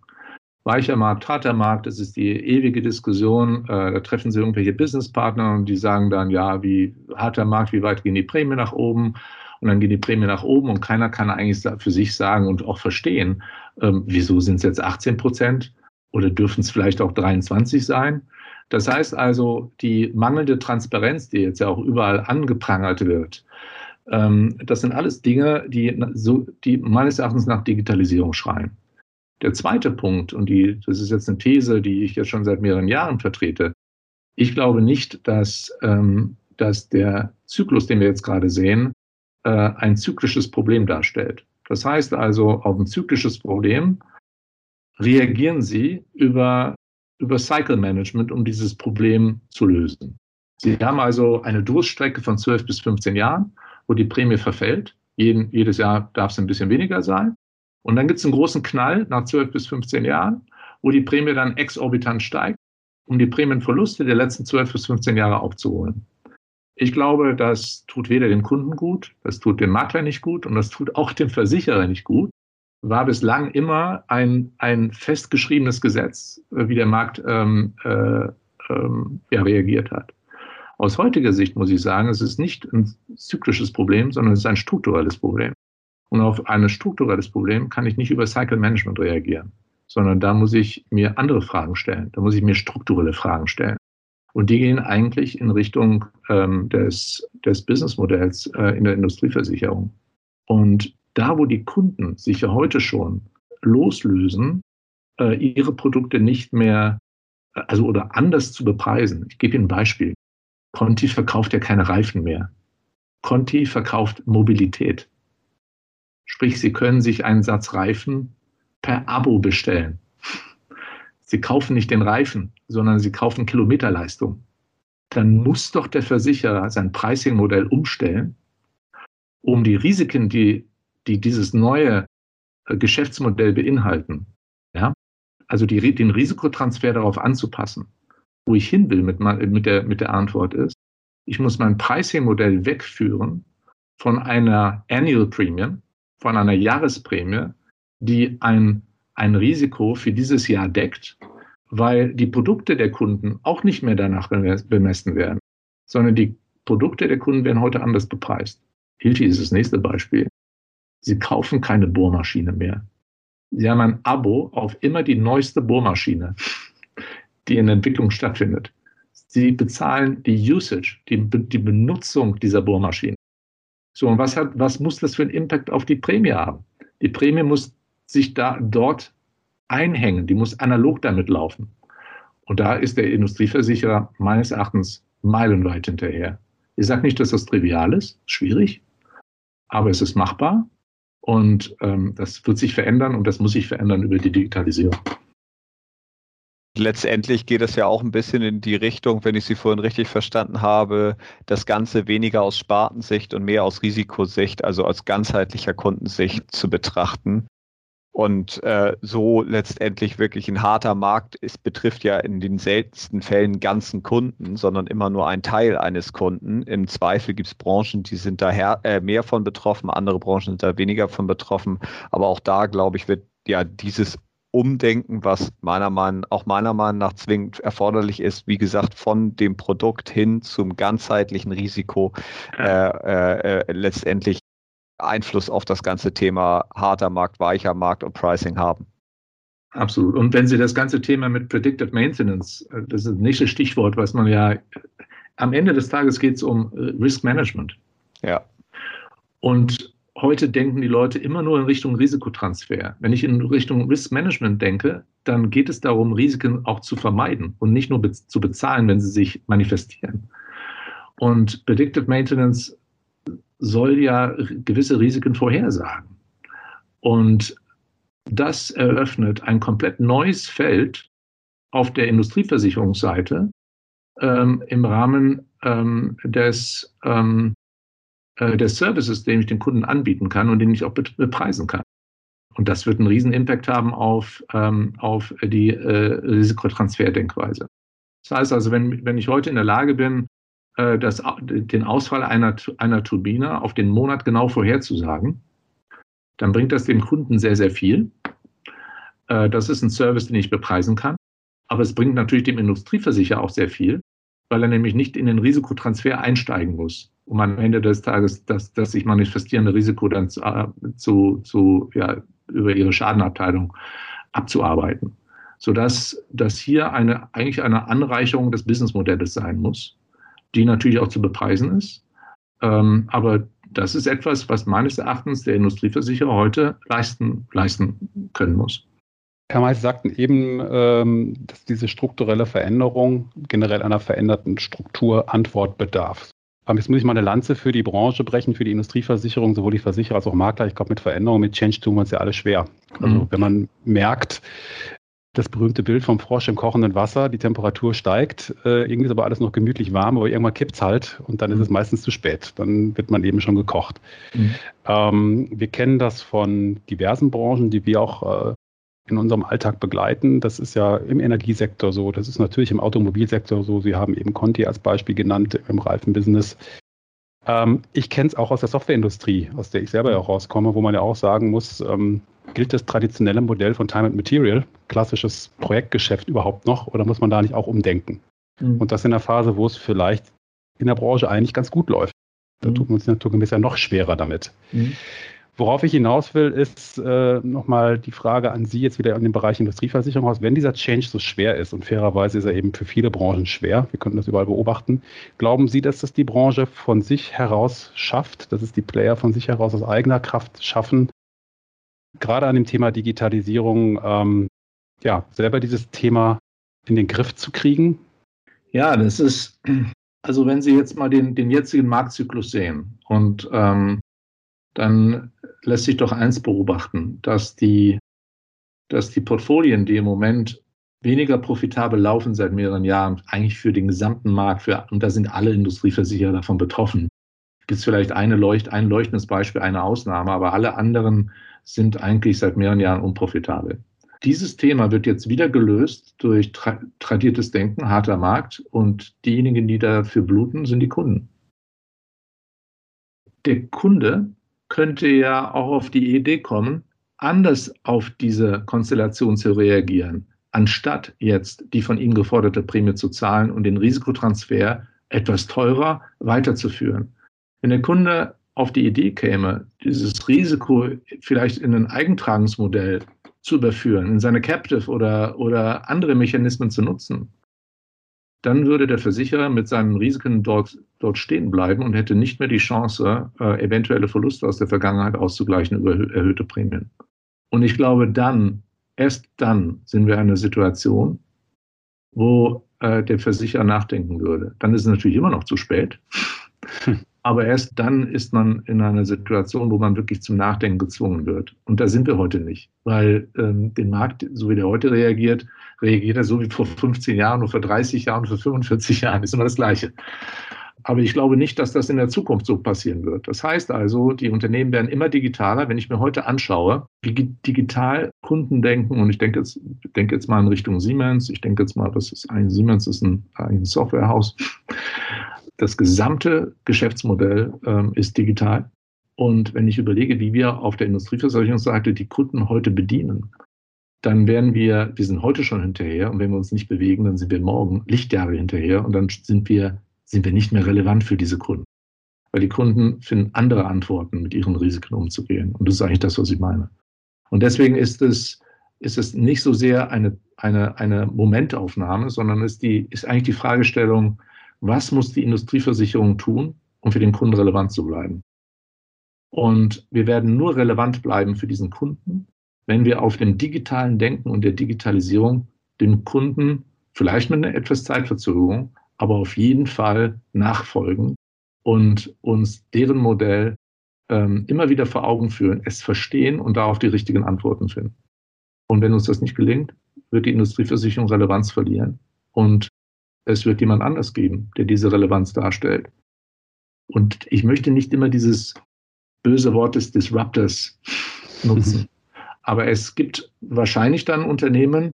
Weicher Markt, harter Markt, das ist die ewige Diskussion. Äh, da treffen Sie irgendwelche Businesspartner und die sagen dann, ja, wie harter Markt, wie weit gehen die Prämien nach oben? Und dann gehen die Prämien nach oben und keiner kann eigentlich für sich sagen und auch verstehen, ähm, wieso sind es jetzt 18 Prozent oder dürfen es vielleicht auch 23 sein? Das heißt also, die mangelnde Transparenz, die jetzt ja auch überall angeprangert wird, ähm, das sind alles Dinge, die, so, die meines Erachtens nach Digitalisierung schreien. Der zweite Punkt, und die, das ist jetzt eine These, die ich jetzt schon seit mehreren Jahren vertrete, ich glaube nicht, dass, ähm, dass der Zyklus, den wir jetzt gerade sehen, äh, ein zyklisches Problem darstellt. Das heißt also, auf ein zyklisches Problem reagieren Sie über über Cycle Management, um dieses Problem zu lösen. Sie haben also eine Durststrecke von 12 bis 15 Jahren, wo die Prämie verfällt. Jeden, jedes Jahr darf es ein bisschen weniger sein. Und dann gibt es einen großen Knall nach 12 bis 15 Jahren, wo die Prämie dann exorbitant steigt, um die Prämienverluste der letzten 12 bis 15 Jahre aufzuholen. Ich glaube, das tut weder dem Kunden gut, das tut dem Makler nicht gut und das tut auch dem Versicherer nicht gut, war bislang immer ein, ein festgeschriebenes Gesetz, äh, wie der Markt ähm, äh, ähm, ja, reagiert hat. Aus heutiger Sicht muss ich sagen, es ist nicht ein zyklisches Problem, sondern es ist ein strukturelles Problem. Und auf ein strukturelles Problem kann ich nicht über Cycle Management reagieren, sondern da muss ich mir andere Fragen stellen. Da muss ich mir strukturelle Fragen stellen. Und die gehen eigentlich in Richtung ähm, des, des Businessmodells äh, in der Industrieversicherung. Und da, wo die Kunden sich ja heute schon loslösen, äh, ihre Produkte nicht mehr, also oder anders zu bepreisen. Ich gebe Ihnen ein Beispiel. Conti verkauft ja keine Reifen mehr. Conti verkauft Mobilität. Sprich, Sie können sich einen Satz Reifen per Abo bestellen. Sie kaufen nicht den Reifen, sondern Sie kaufen Kilometerleistung. Dann muss doch der Versicherer sein Pricing-Modell umstellen, um die Risiken, die die dieses neue äh, Geschäftsmodell beinhalten. Ja? Also die, den Risikotransfer darauf anzupassen. Wo ich hin will mit, mit, der, mit der Antwort ist, ich muss mein Pricing-Modell wegführen von einer Annual Premium, von einer Jahresprämie, die ein, ein Risiko für dieses Jahr deckt, weil die Produkte der Kunden auch nicht mehr danach bemessen werden, sondern die Produkte der Kunden werden heute anders bepreist. Hilti ist das nächste Beispiel. Sie kaufen keine Bohrmaschine mehr. Sie haben ein Abo auf immer die neueste Bohrmaschine, die in Entwicklung stattfindet. Sie bezahlen die Usage, die, die Benutzung dieser Bohrmaschine. So, und was, hat, was muss das für einen Impact auf die Prämie haben? Die Prämie muss sich da dort einhängen, die muss analog damit laufen. Und da ist der Industrieversicherer meines Erachtens meilenweit hinterher. Ich sage nicht, dass das trivial ist, schwierig, aber es ist machbar und ähm, das wird sich verändern und das muss sich verändern über die Digitalisierung. Letztendlich geht es ja auch ein bisschen in die Richtung, wenn ich Sie vorhin richtig verstanden habe, das Ganze weniger aus Spartensicht und mehr aus Risikosicht, also aus ganzheitlicher Kundensicht zu betrachten und äh, so letztendlich wirklich ein harter Markt ist, betrifft ja in den seltensten Fällen ganzen Kunden, sondern immer nur ein Teil eines Kunden. Im Zweifel gibt es Branchen, die sind da her, äh, mehr von betroffen, andere Branchen sind da weniger von betroffen. Aber auch da, glaube ich, wird ja dieses Umdenken, was meiner Meinung, auch meiner Meinung nach zwingend erforderlich ist, wie gesagt, von dem Produkt hin zum ganzheitlichen Risiko äh, äh, äh letztendlich Einfluss auf das ganze Thema harter Markt, weicher Markt und Pricing haben. Absolut. Und wenn Sie das ganze Thema mit Predicted Maintenance, äh, das ist das nächste Stichwort, was man ja, am Ende des Tages geht es um äh, Risk Management. Ja. Und heute denken die Leute immer nur in Richtung Risikotransfer. Wenn ich in Richtung Risk Management denke, dann geht es darum, Risiken auch zu vermeiden und nicht nur be zu bezahlen, wenn sie sich manifestieren. Und Predicted Maintenance soll ja gewisse Risiken vorhersagen. Und das eröffnet ein komplett neues Feld auf der Industrieversicherungsseite ähm, im Rahmen ähm, des, ähm, äh, des Services, den ich den Kunden anbieten kann und den ich auch bepreisen kann. Und das wird einen riesen Impact haben auf, ähm, auf die äh, Risikotransferdenkweise. Das heißt also, wenn, wenn ich heute in der Lage bin, äh, das, den Ausfall einer, einer Turbine auf den Monat genau vorherzusagen, dann bringt das dem Kunden sehr, sehr viel. Äh, das ist ein Service, den ich bepreisen kann. Aber es bringt natürlich dem Industrieversicherer auch sehr viel, weil er nämlich nicht in den Risikotransfer einsteigen muss, um am Ende des Tages das, das sich manifestierende Risiko dann zu, äh, zu, zu ja, über ihre Schadenabteilung abzuarbeiten. Sodass das hier eine, eigentlich eine Anreicherung des Businessmodells sein muss, die natürlich auch zu bepreisen ist. Ähm, aber das ist etwas, was meines Erachtens der Industrieversicherer heute leisten, leisten können muss. Herr Mais sagten eben, ähm, dass diese strukturelle Veränderung generell einer veränderten Struktur Antwort bedarf. Aber jetzt muss ich mal eine Lanze für die Branche brechen, für die Industrieversicherung, sowohl die Versicherer als auch Makler. Ich glaube, mit Veränderungen, mit Change tun wir uns ja alle schwer. Also mhm. wenn man merkt, das berühmte Bild vom Frosch im kochenden Wasser, die Temperatur steigt, äh, irgendwie ist aber alles noch gemütlich warm, aber irgendwann kippt es halt und dann ist es mhm. meistens zu spät. Dann wird man eben schon gekocht. Mhm. Ähm, wir kennen das von diversen Branchen, die wir auch äh, in unserem Alltag begleiten. Das ist ja im Energiesektor so, das ist natürlich im Automobilsektor so. Sie haben eben Conti als Beispiel genannt im Reifenbusiness. Ähm, ich kenne es auch aus der Softwareindustrie, aus der ich selber ja auch rauskomme, wo man ja auch sagen muss, ähm, gilt das traditionelle Modell von Time and Material, klassisches Projektgeschäft überhaupt noch oder muss man da nicht auch umdenken? Mhm. Und das in der Phase, wo es vielleicht in der Branche eigentlich ganz gut läuft. Da mhm. tut man uns naturgemäß ja noch schwerer damit. Mhm. Worauf ich hinaus will, ist äh, nochmal die Frage an Sie jetzt wieder in dem Bereich Industrieversicherung aus. Wenn dieser Change so schwer ist, und fairerweise ist er eben für viele Branchen schwer, wir können das überall beobachten, glauben Sie, dass das die Branche von sich heraus schafft, dass es die Player von sich heraus aus eigener Kraft schaffen, gerade an dem Thema Digitalisierung, ähm, ja, selber dieses Thema in den Griff zu kriegen? Ja, das ist, also wenn Sie jetzt mal den, den jetzigen Marktzyklus sehen und ähm, dann lässt sich doch eins beobachten, dass die, dass die Portfolien, die im Moment weniger profitabel laufen seit mehreren Jahren, eigentlich für den gesamten Markt, für, und da sind alle Industrieversicherer davon betroffen. Gibt es vielleicht eine Leucht, ein leuchtendes Beispiel, eine Ausnahme, aber alle anderen sind eigentlich seit mehreren Jahren unprofitabel. Dieses Thema wird jetzt wieder gelöst durch tra tradiertes Denken, harter Markt und diejenigen, die dafür bluten, sind die Kunden. Der Kunde könnte ja auch auf die Idee kommen, anders auf diese Konstellation zu reagieren, anstatt jetzt die von ihm geforderte Prämie zu zahlen und den Risikotransfer etwas teurer weiterzuführen. Wenn der Kunde auf die Idee käme, dieses Risiko vielleicht in ein Eigentragungsmodell zu überführen, in seine Captive oder, oder andere Mechanismen zu nutzen, dann würde der Versicherer mit seinen Risiken dort, dort stehen bleiben und hätte nicht mehr die Chance, äh, eventuelle Verluste aus der Vergangenheit auszugleichen über erhöhte Prämien. Und ich glaube, dann, erst dann sind wir in einer Situation, wo äh, der Versicherer nachdenken würde. Dann ist es natürlich immer noch zu spät. Aber erst dann ist man in einer Situation, wo man wirklich zum Nachdenken gezwungen wird. Und da sind wir heute nicht, weil ähm, den Markt, so wie der heute reagiert, reagiert er so wie vor 15 Jahren oder vor 30 Jahren, vor 45 Jahren, ist immer das Gleiche. Aber ich glaube nicht, dass das in der Zukunft so passieren wird. Das heißt also, die Unternehmen werden immer digitaler. Wenn ich mir heute anschaue, wie digital Kunden denken, und ich denke jetzt, denke jetzt mal in Richtung Siemens, ich denke jetzt mal, das ist ein Siemens ist ein, ein Softwarehaus das gesamte Geschäftsmodell ähm, ist digital. Und wenn ich überlege, wie wir auf der Industrieversicherungsseite die Kunden heute bedienen, dann werden wir, wir sind heute schon hinterher und wenn wir uns nicht bewegen, dann sind wir morgen Lichtjahre hinterher und dann sind wir, sind wir nicht mehr relevant für diese Kunden. Weil die Kunden finden andere Antworten, mit ihren Risiken umzugehen. Und das ist eigentlich das, was ich meine. Und deswegen ist es ist es nicht so sehr eine, eine, eine Momentaufnahme, sondern ist, die, ist eigentlich die Fragestellung, was muss die Industrieversicherung tun, um für den Kunden relevant zu bleiben? Und wir werden nur relevant bleiben für diesen Kunden, wenn wir auf dem digitalen Denken und der Digitalisierung dem Kunden vielleicht mit einer etwas Zeitverzögerung, aber auf jeden Fall nachfolgen und uns deren Modell ähm, immer wieder vor Augen führen, es verstehen und darauf die richtigen Antworten finden. Und wenn uns das nicht gelingt, wird die Industrieversicherung Relevanz verlieren und es wird jemand anders geben, der diese Relevanz darstellt. Und ich möchte nicht immer dieses böse Wort des Disruptors <laughs> nutzen. Aber es gibt wahrscheinlich dann Unternehmen,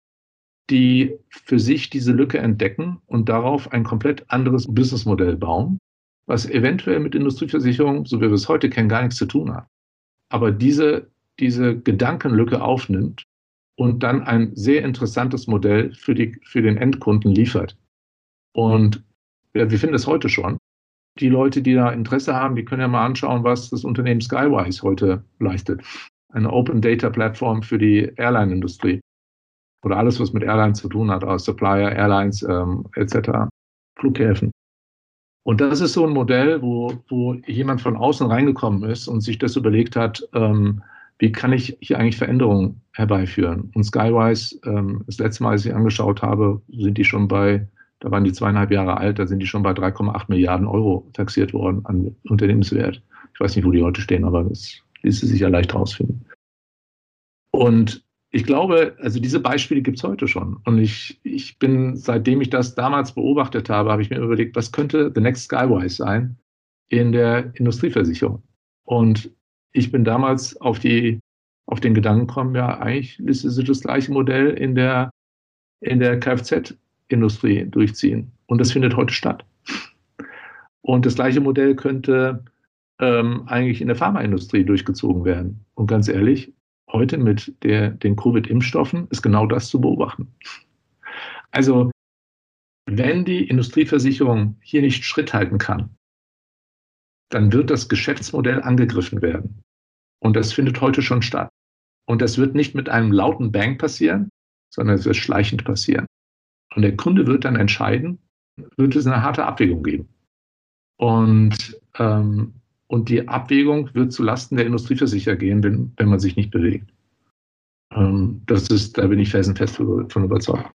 die für sich diese Lücke entdecken und darauf ein komplett anderes Businessmodell bauen, was eventuell mit Industrieversicherung, so wie wir es heute kennen, gar nichts zu tun hat. Aber diese, diese Gedankenlücke aufnimmt und dann ein sehr interessantes Modell für, die, für den Endkunden liefert. Und ja, wir finden es heute schon. Die Leute, die da Interesse haben, die können ja mal anschauen, was das Unternehmen Skywise heute leistet. Eine Open Data Plattform für die Airline-Industrie oder alles, was mit Airlines zu tun hat, aus Supplier, Airlines ähm, etc., Flughäfen. Und das ist so ein Modell, wo, wo jemand von außen reingekommen ist und sich das überlegt hat, ähm, wie kann ich hier eigentlich Veränderungen herbeiführen? Und Skywise, ähm, das letzte Mal, als ich angeschaut habe, sind die schon bei, da waren die zweieinhalb Jahre alt, da sind die schon bei 3,8 Milliarden Euro taxiert worden an Unternehmenswert. Ich weiß nicht, wo die heute stehen, aber das ließe sich ja leicht rausfinden. Und ich glaube, also diese Beispiele gibt es heute schon. Und ich, ich bin, seitdem ich das damals beobachtet habe, habe ich mir überlegt, was könnte the next Skywise sein in der Industrieversicherung? Und ich bin damals auf die, auf den Gedanken gekommen, ja, eigentlich ist es das gleiche Modell in der, in der Kfz-Industrie durchziehen. Und das findet heute statt. Und das gleiche Modell könnte ähm, eigentlich in der Pharmaindustrie durchgezogen werden. Und ganz ehrlich, heute mit der, den Covid-Impfstoffen ist genau das zu beobachten. Also, wenn die Industrieversicherung hier nicht Schritt halten kann, dann wird das Geschäftsmodell angegriffen werden. Und das findet heute schon statt. Und das wird nicht mit einem lauten Bang passieren, sondern es wird schleichend passieren. Und der Kunde wird dann entscheiden, wird es eine harte Abwägung geben. Und ähm, und die Abwägung wird zulasten der Industrieversicherer gehen, wenn, wenn man sich nicht bewegt. Ähm, das ist, da bin ich felsenfest von überzeugt.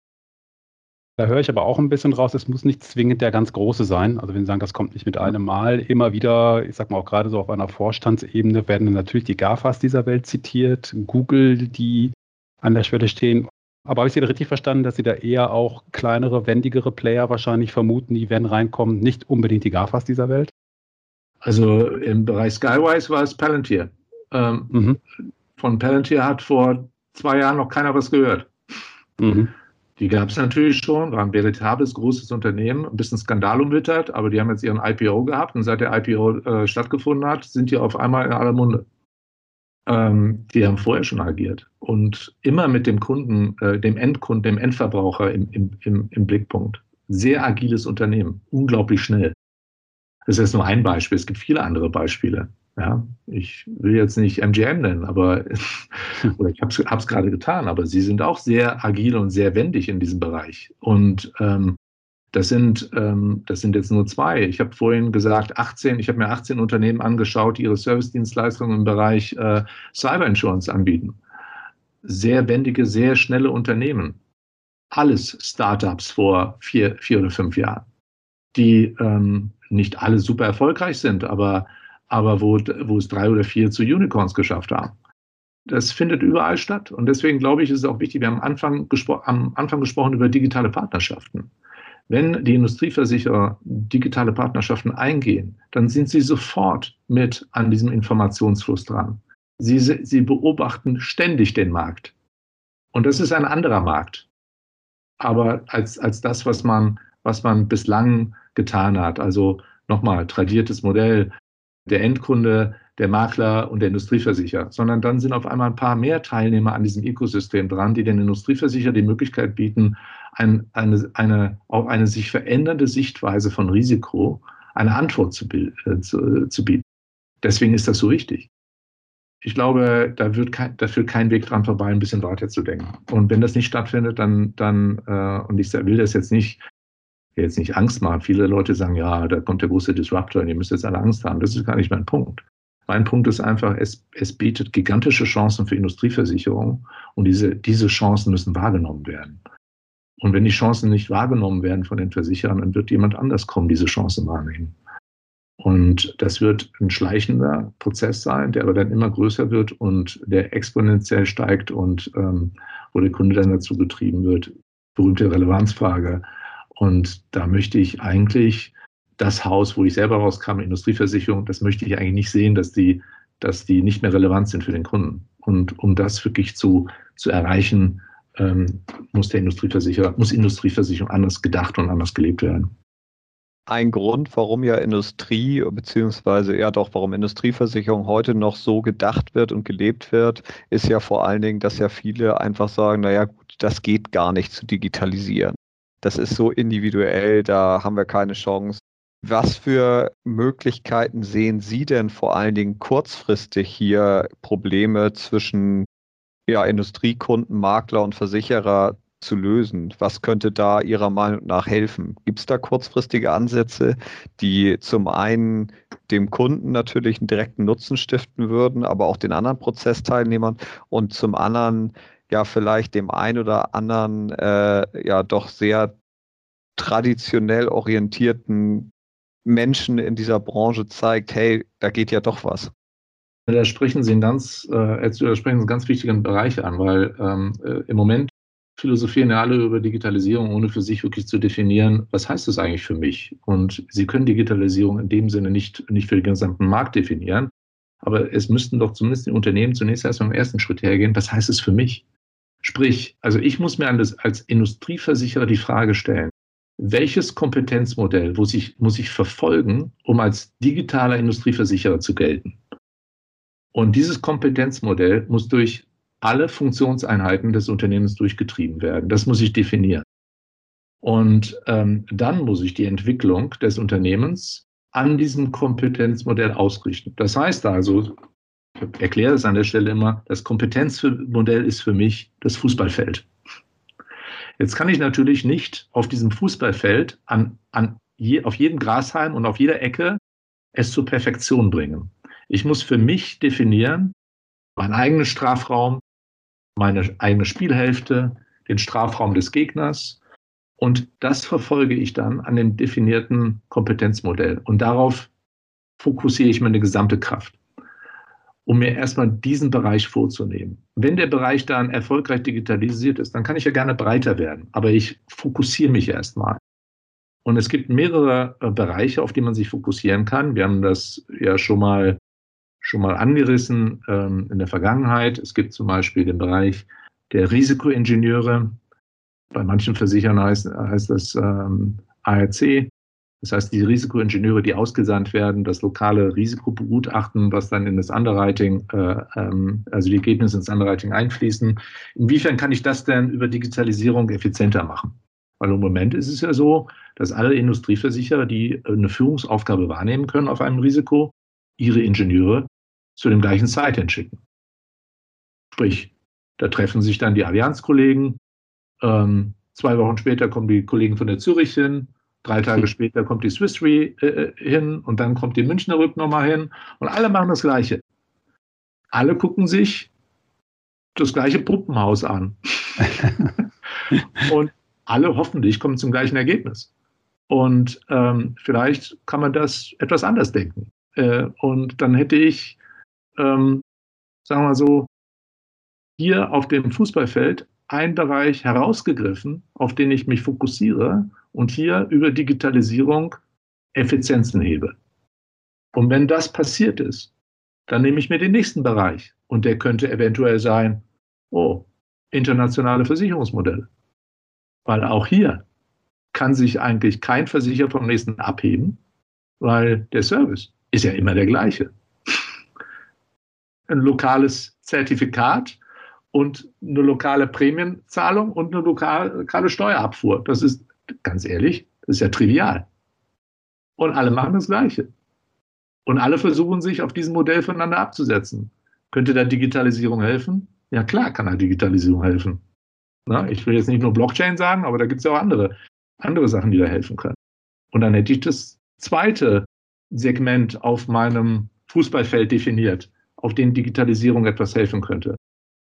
Da höre ich aber auch ein bisschen raus, es muss nicht zwingend der ganz große sein. Also wenn Sie sagen, das kommt nicht mit einem Mal, immer wieder, ich sag mal auch gerade so auf einer Vorstandsebene, werden natürlich die GAFAs dieser Welt zitiert, Google, die an der Schwelle stehen. Aber habe ich Sie da richtig verstanden, dass Sie da eher auch kleinere, wendigere Player wahrscheinlich vermuten, die werden reinkommen, nicht unbedingt die GAFAs dieser Welt? Also im Bereich Skywise war es Palantir. Ähm, mhm. Von Palantir hat vor zwei Jahren noch keiner was gehört. Mhm. Die gab es natürlich schon, war ein veritables großes Unternehmen, ein bisschen skandalumwittert, aber die haben jetzt ihren IPO gehabt und seit der IPO äh, stattgefunden hat, sind die auf einmal in aller Munde. Ähm, die haben vorher schon agiert und immer mit dem Kunden, äh, dem Endkunden, dem Endverbraucher im, im, im, im Blickpunkt. Sehr agiles Unternehmen, unglaublich schnell. Das ist nur ein Beispiel. Es gibt viele andere Beispiele. Ja, ich will jetzt nicht MGM nennen, aber <laughs> oder ich habe es gerade getan, aber sie sind auch sehr agil und sehr wendig in diesem Bereich. Und ähm, das sind, ähm, das sind jetzt nur zwei. Ich habe vorhin gesagt, 18, ich habe mir 18 Unternehmen angeschaut, die ihre Servicedienstleistungen im Bereich äh, Cyber Insurance anbieten. Sehr wendige, sehr schnelle Unternehmen. Alles Startups vor vier, vier oder fünf Jahren, die ähm, nicht alle super erfolgreich sind, aber, aber wo, wo es drei oder vier zu Unicorns geschafft haben. Das findet überall statt. Und deswegen glaube ich, ist es auch wichtig, wir haben am Anfang, am Anfang gesprochen über digitale Partnerschaften. Wenn die Industrieversicherer digitale Partnerschaften eingehen, dann sind sie sofort mit an diesem Informationsfluss dran. Sie, sie beobachten ständig den Markt. Und das ist ein anderer Markt. Aber als, als das, was man, was man bislang getan hat. Also nochmal, tradiertes Modell, der Endkunde, der Makler und der Industrieversicherer, sondern dann sind auf einmal ein paar mehr Teilnehmer an diesem Ökosystem dran, die den Industrieversicherer die Möglichkeit bieten, ein, eine, eine, auf eine sich verändernde Sichtweise von Risiko eine Antwort zu, äh, zu, zu bieten. Deswegen ist das so wichtig. ich glaube, da, wird kein, da führt kein Weg dran vorbei, ein bisschen weiter zu denken. Und wenn das nicht stattfindet, dann, dann äh, und ich will das jetzt nicht, jetzt nicht Angst machen. Viele Leute sagen, ja, da kommt der große Disruptor und ihr müsst jetzt alle Angst haben. Das ist gar nicht mein Punkt. Mein Punkt ist einfach, es, es bietet gigantische Chancen für Industrieversicherungen und diese, diese Chancen müssen wahrgenommen werden. Und wenn die Chancen nicht wahrgenommen werden von den Versicherern, dann wird jemand anders kommen, diese Chancen wahrnehmen. Und das wird ein schleichender Prozess sein, der aber dann immer größer wird und der exponentiell steigt und ähm, wo der Kunde dann dazu getrieben wird. Berühmte Relevanzfrage. Und da möchte ich eigentlich das Haus, wo ich selber rauskam, Industrieversicherung, das möchte ich eigentlich nicht sehen, dass die, dass die nicht mehr relevant sind für den Kunden. Und um das wirklich zu, zu erreichen, ähm, muss der Industrieversicherer, muss Industrieversicherung anders gedacht und anders gelebt werden ein Grund, warum ja Industrie, beziehungsweise ja doch, warum Industrieversicherung heute noch so gedacht wird und gelebt wird, ist ja vor allen Dingen, dass ja viele einfach sagen, naja gut, das geht gar nicht zu digitalisieren. Das ist so individuell, da haben wir keine Chance. Was für Möglichkeiten sehen Sie denn vor allen Dingen kurzfristig hier Probleme zwischen ja, Industriekunden, Makler und Versicherer zu lösen? Was könnte da Ihrer Meinung nach helfen? Gibt es da kurzfristige Ansätze, die zum einen dem Kunden natürlich einen direkten Nutzen stiften würden, aber auch den anderen Prozessteilnehmern und zum anderen ja vielleicht dem einen oder anderen äh, ja doch sehr traditionell orientierten Menschen in dieser Branche zeigt, hey, da geht ja doch was. Da sprechen Sie einen ganz, äh, sprechen Sie ganz wichtigen Bereich an, weil ähm, äh, im Moment philosophieren ja alle über Digitalisierung, ohne für sich wirklich zu definieren, was heißt das eigentlich für mich? Und sie können Digitalisierung in dem Sinne nicht, nicht für den gesamten Markt definieren. Aber es müssten doch zumindest die Unternehmen zunächst erstmal im ersten Schritt hergehen, was heißt es für mich? Sprich, also ich muss mir als Industrieversicherer die Frage stellen, welches Kompetenzmodell muss ich, muss ich verfolgen, um als digitaler Industrieversicherer zu gelten? Und dieses Kompetenzmodell muss durch alle Funktionseinheiten des Unternehmens durchgetrieben werden. Das muss ich definieren. Und ähm, dann muss ich die Entwicklung des Unternehmens an diesem Kompetenzmodell ausrichten. Das heißt also, ich erkläre es an der Stelle immer, das Kompetenzmodell ist für mich das Fußballfeld. Jetzt kann ich natürlich nicht auf diesem Fußballfeld an, an je, auf jedem Grashalm und auf jeder Ecke es zur Perfektion bringen. Ich muss für mich definieren, mein eigenes Strafraum, meine eigene Spielhälfte, den Strafraum des Gegners. Und das verfolge ich dann an dem definierten Kompetenzmodell. Und darauf fokussiere ich meine gesamte Kraft, um mir erstmal diesen Bereich vorzunehmen. Wenn der Bereich dann erfolgreich digitalisiert ist, dann kann ich ja gerne breiter werden. Aber ich fokussiere mich erstmal. Und es gibt mehrere äh, Bereiche, auf die man sich fokussieren kann. Wir haben das ja schon mal schon mal angerissen ähm, in der Vergangenheit. Es gibt zum Beispiel den Bereich der Risikoingenieure. Bei manchen Versichern heißt, heißt das ähm, ARC. Das heißt, die Risikoingenieure, die ausgesandt werden, das lokale Risiko begutachten, was dann in das Underwriting, äh, ähm, also die Ergebnisse ins Underwriting einfließen. Inwiefern kann ich das denn über Digitalisierung effizienter machen? Weil im Moment ist es ja so, dass alle Industrieversicherer, die eine Führungsaufgabe wahrnehmen können auf einem Risiko, ihre Ingenieure zu dem gleichen Site hinschicken. Sprich, da treffen sich dann die Allianzkollegen. Ähm, zwei Wochen später kommen die Kollegen von der Zürich hin. Drei Tage <laughs> später kommt die Swiss Re äh, äh, hin und dann kommt die Münchner Rück nochmal hin. Und alle machen das Gleiche. Alle gucken sich das gleiche Puppenhaus an. <laughs> und alle hoffentlich kommen zum gleichen Ergebnis. Und ähm, vielleicht kann man das etwas anders denken. Äh, und dann hätte ich ähm, sagen wir so, hier auf dem Fußballfeld einen Bereich herausgegriffen, auf den ich mich fokussiere und hier über Digitalisierung Effizienzen hebe. Und wenn das passiert ist, dann nehme ich mir den nächsten Bereich und der könnte eventuell sein, oh, internationale Versicherungsmodelle. Weil auch hier kann sich eigentlich kein Versicherer vom nächsten abheben, weil der Service ist ja immer der gleiche ein lokales Zertifikat und eine lokale Prämienzahlung und eine lokale Steuerabfuhr. Das ist, ganz ehrlich, das ist ja trivial. Und alle machen das Gleiche. Und alle versuchen sich auf diesem Modell voneinander abzusetzen. Könnte da Digitalisierung helfen? Ja, klar kann da Digitalisierung helfen. Na, ich will jetzt nicht nur Blockchain sagen, aber da gibt es ja auch andere, andere Sachen, die da helfen können. Und dann hätte ich das zweite Segment auf meinem Fußballfeld definiert, auf dem Digitalisierung etwas helfen könnte.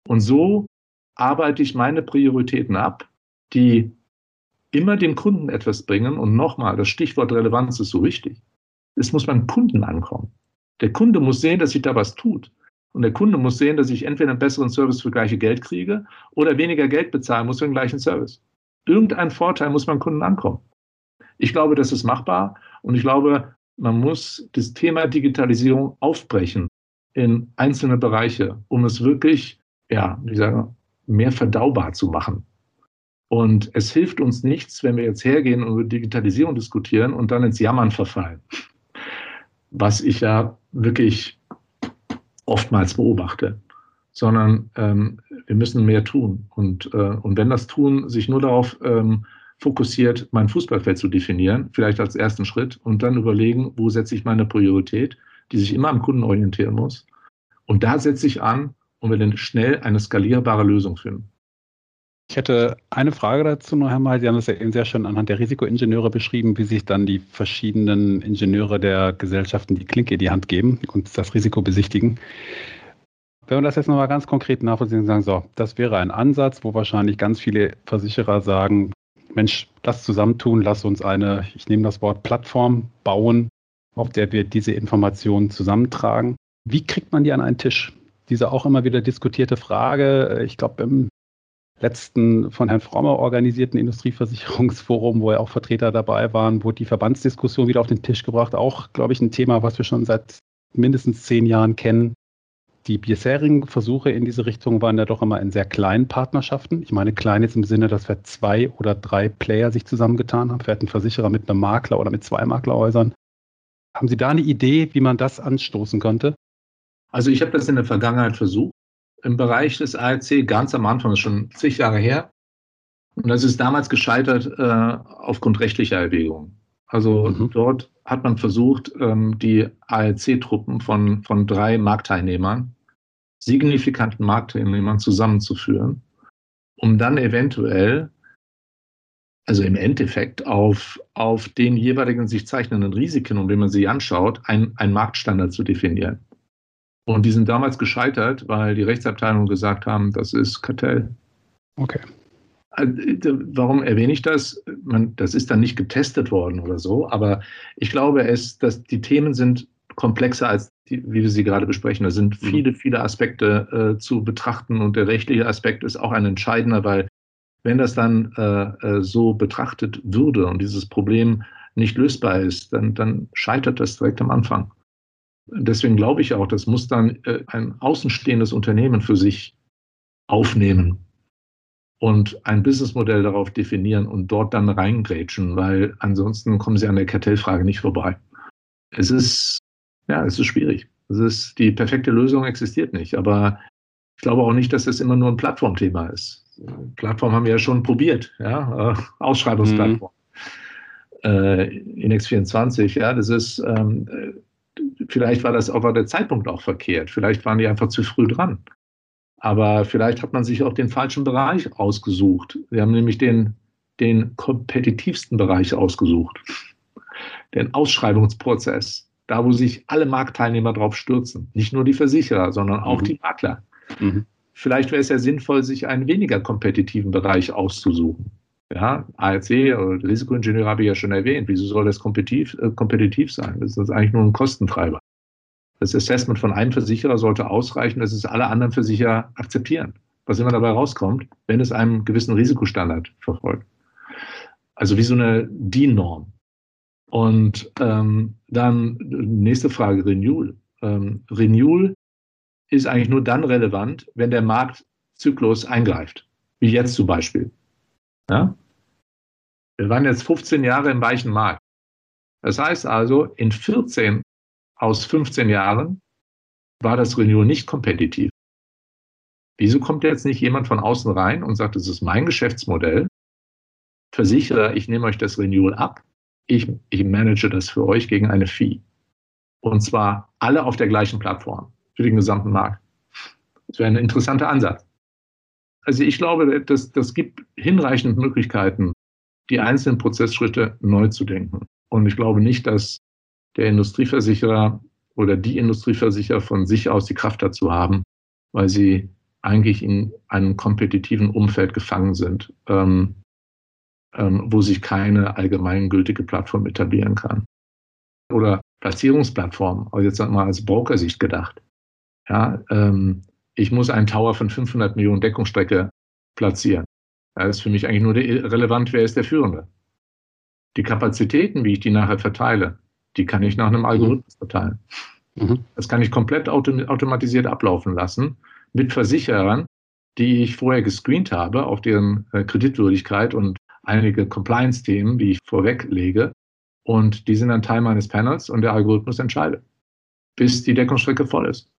Und so arbeite ich meine Prioritäten ab, die immer dem Kunden etwas bringen. Und nochmal, das Stichwort Relevanz ist so wichtig. Es muss beim Kunden ankommen. Der Kunde muss sehen, dass sich da was tut. Und der Kunde muss sehen, dass ich entweder einen besseren Service für gleiche Geld kriege oder weniger Geld bezahlen muss für den gleichen Service. Irgendein Vorteil muss beim Kunden ankommen. Ich glaube, das ist machbar und ich glaube, man muss das Thema Digitalisierung aufbrechen in einzelne Bereiche, um es wirklich, ja, wie sagen, mehr verdaubar zu machen. Und es hilft uns nichts, wenn wir jetzt hergehen und über Digitalisierung diskutieren und dann ins Jammern verfallen. Was ich ja wirklich oftmals beobachte, sondern ähm, wir müssen mehr tun. Und, äh, und wenn das Tun sich nur darauf ähm, fokussiert, mein Fußballfeld zu definieren, vielleicht als ersten Schritt, und dann überlegen, wo setze ich meine Priorität, die sich immer am Kunden orientieren muss. Und da setze ich an und wir dann schnell eine skalierbare Lösung finden. Ich hätte eine Frage dazu noch, Herr May. Sie haben das ja eben sehr schön anhand der Risikoingenieure beschrieben, wie sich dann die verschiedenen Ingenieure der Gesellschaften die Klinke in die Hand geben und das Risiko besichtigen. Wenn wir das jetzt nochmal ganz konkret nachvollziehen und sagen, so, das wäre ein Ansatz, wo wahrscheinlich ganz viele Versicherer sagen, Mensch, lass zusammentun, lass uns eine, ich nehme das Wort Plattform bauen, auf der wir diese Informationen zusammentragen. Wie kriegt man die an einen Tisch? Diese auch immer wieder diskutierte Frage, ich glaube, im letzten von Herrn Frommer organisierten Industrieversicherungsforum, wo ja auch Vertreter dabei waren, wurde die Verbandsdiskussion wieder auf den Tisch gebracht. Auch, glaube ich, ein Thema, was wir schon seit mindestens zehn Jahren kennen. Die bisherigen Versuche in diese Richtung waren ja doch immer in sehr kleinen Partnerschaften. Ich meine klein jetzt im Sinne, dass wir zwei oder drei Player sich zusammengetan haben. Vielleicht ein Versicherer mit einem Makler oder mit zwei Maklerhäusern. Haben Sie da eine Idee, wie man das anstoßen könnte? Also ich habe das in der Vergangenheit versucht im Bereich des ARC ganz am Anfang, das ist schon zig Jahre her. Und das ist damals gescheitert äh, aufgrund rechtlicher Erwägungen. Also mhm. dort hat man versucht, ähm, die ARC-Truppen von, von drei Marktteilnehmern, signifikanten Marktteilnehmern zusammenzuführen, um dann eventuell, also im Endeffekt auf, auf den jeweiligen sich zeichnenden Risiken, um den man sie anschaut, einen Marktstandard zu definieren. Und die sind damals gescheitert, weil die Rechtsabteilung gesagt haben, das ist Kartell. Okay. Äh, warum erwähne ich das? Man, das ist dann nicht getestet worden oder so, aber ich glaube, es, dass die Themen sind komplexer als die, wie wir sie gerade besprechen. Da sind mhm. viele, viele Aspekte äh, zu betrachten und der rechtliche Aspekt ist auch ein entscheidender, weil wenn das dann äh, äh so betrachtet würde und dieses Problem nicht lösbar ist, dann, dann scheitert das direkt am Anfang. Deswegen glaube ich auch, das muss dann äh, ein außenstehendes Unternehmen für sich aufnehmen und ein Businessmodell darauf definieren und dort dann reingrätschen, weil ansonsten kommen sie an der Kartellfrage nicht vorbei. Es ist, ja, es ist schwierig. Es ist, die perfekte Lösung existiert nicht, aber ich glaube auch nicht, dass es immer nur ein Plattformthema ist. Plattform haben wir ja schon probiert, ja, äh, Ausschreibungsplattform. Mhm. Äh, Inex 24, ja, das ist, ähm, vielleicht war das auch der Zeitpunkt auch verkehrt. Vielleicht waren die einfach zu früh dran. Aber vielleicht hat man sich auch den falschen Bereich ausgesucht. Wir haben nämlich den, den kompetitivsten Bereich ausgesucht. Den Ausschreibungsprozess. Da, wo sich alle Marktteilnehmer drauf stürzen. Nicht nur die Versicherer, sondern auch mhm. die Makler. Mhm. Vielleicht wäre es ja sinnvoll, sich einen weniger kompetitiven Bereich auszusuchen. Ja, ARC oder Risikoingenieur habe ich ja schon erwähnt. Wieso soll das kompetitiv, äh, kompetitiv sein? Das ist eigentlich nur ein Kostentreiber. Das Assessment von einem Versicherer sollte ausreichen, dass es alle anderen Versicherer akzeptieren. Was immer dabei rauskommt, wenn es einen gewissen Risikostandard verfolgt. Also wie so eine DIN-Norm. Und ähm, dann nächste Frage, Renewal. Ähm, Renewal ist eigentlich nur dann relevant, wenn der Marktzyklus eingreift. Wie jetzt zum Beispiel. Ja? Wir waren jetzt 15 Jahre im weichen Markt. Das heißt also, in 14 aus 15 Jahren war das Renewal nicht kompetitiv. Wieso kommt jetzt nicht jemand von außen rein und sagt, das ist mein Geschäftsmodell? Versichere, ich nehme euch das Renewal ab. Ich, ich manage das für euch gegen eine Fee. Und zwar alle auf der gleichen Plattform für den gesamten Markt. Das wäre ein interessanter Ansatz. Also ich glaube, das, das gibt hinreichend Möglichkeiten, die einzelnen Prozessschritte neu zu denken. Und ich glaube nicht, dass der Industrieversicherer oder die Industrieversicherer von sich aus die Kraft dazu haben, weil sie eigentlich in einem kompetitiven Umfeld gefangen sind, ähm, ähm, wo sich keine allgemeingültige Plattform etablieren kann. Oder Platzierungsplattform, also jetzt mal als Brokersicht gedacht. Ja, ähm, ich muss einen Tower von 500 Millionen Deckungsstrecke platzieren. Da ist für mich eigentlich nur relevant, wer ist der Führende. Die Kapazitäten, wie ich die nachher verteile, die kann ich nach einem Algorithmus verteilen. Mhm. Das kann ich komplett automatisiert ablaufen lassen mit Versicherern, die ich vorher gescreent habe auf deren äh, Kreditwürdigkeit und einige Compliance-Themen, die ich vorweglege. Und die sind dann Teil meines Panels und der Algorithmus entscheidet, bis die Deckungsstrecke voll ist.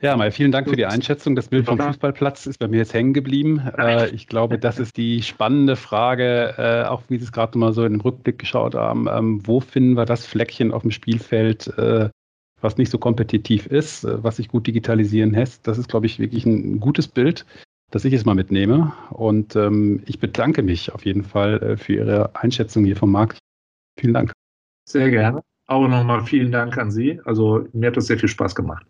Ja, mal vielen Dank für die Einschätzung. Das Bild vom Fußballplatz ist bei mir jetzt hängen geblieben. Äh, ich glaube, das ist die spannende Frage, äh, auch wie Sie es gerade mal so in den Rückblick geschaut haben. Ähm, wo finden wir das Fleckchen auf dem Spielfeld, äh, was nicht so kompetitiv ist, äh, was sich gut digitalisieren lässt? Das ist, glaube ich, wirklich ein gutes Bild, das ich jetzt mal mitnehme. Und ähm, ich bedanke mich auf jeden Fall äh, für Ihre Einschätzung hier vom Markt. Vielen Dank. Sehr gerne. Auch nochmal vielen Dank an Sie. Also mir hat das sehr viel Spaß gemacht.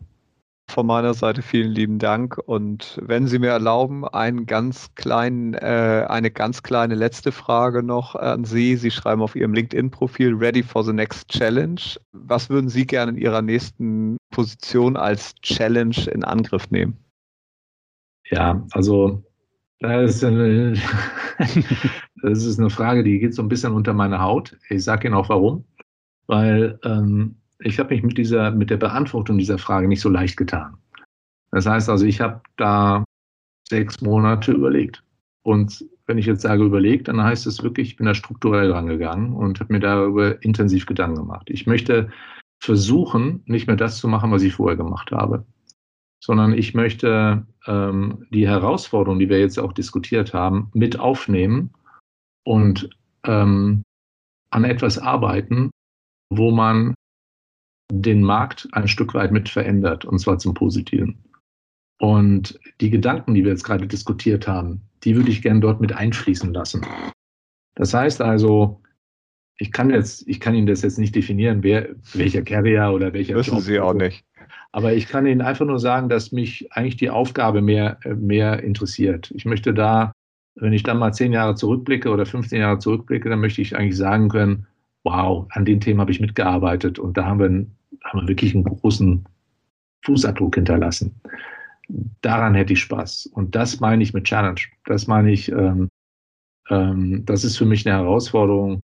Von meiner Seite vielen lieben Dank. Und wenn Sie mir erlauben, einen ganz kleinen, äh, eine ganz kleine letzte Frage noch an Sie. Sie schreiben auf Ihrem LinkedIn-Profil Ready for the Next Challenge. Was würden Sie gerne in Ihrer nächsten Position als Challenge in Angriff nehmen? Ja, also das ist, eine, <laughs> das ist eine Frage, die geht so ein bisschen unter meine Haut. Ich sage Ihnen auch warum. Weil ähm, ich habe mich mit dieser, mit der Beantwortung dieser Frage nicht so leicht getan. Das heißt also, ich habe da sechs Monate überlegt. Und wenn ich jetzt sage überlegt, dann heißt es wirklich, ich bin da strukturell rangegangen und habe mir darüber intensiv Gedanken gemacht. Ich möchte versuchen, nicht mehr das zu machen, was ich vorher gemacht habe, sondern ich möchte ähm, die Herausforderungen, die wir jetzt auch diskutiert haben, mit aufnehmen und ähm, an etwas arbeiten, wo man den Markt ein Stück weit mit verändert, und zwar zum Positiven. Und die Gedanken, die wir jetzt gerade diskutiert haben, die würde ich gerne dort mit einfließen lassen. Das heißt also, ich kann jetzt, ich kann Ihnen das jetzt nicht definieren, wer, welcher Carrier oder welcher Müssen Job Sie auch nicht. Aber ich kann Ihnen einfach nur sagen, dass mich eigentlich die Aufgabe mehr, mehr interessiert. Ich möchte da, wenn ich dann mal zehn Jahre zurückblicke oder 15 Jahre zurückblicke, dann möchte ich eigentlich sagen können, wow, an dem Thema habe ich mitgearbeitet und da haben wir, haben wir wirklich einen großen Fußabdruck hinterlassen. Daran hätte ich Spaß. Und das meine ich mit Challenge. Das meine ich, ähm, ähm, das ist für mich eine Herausforderung,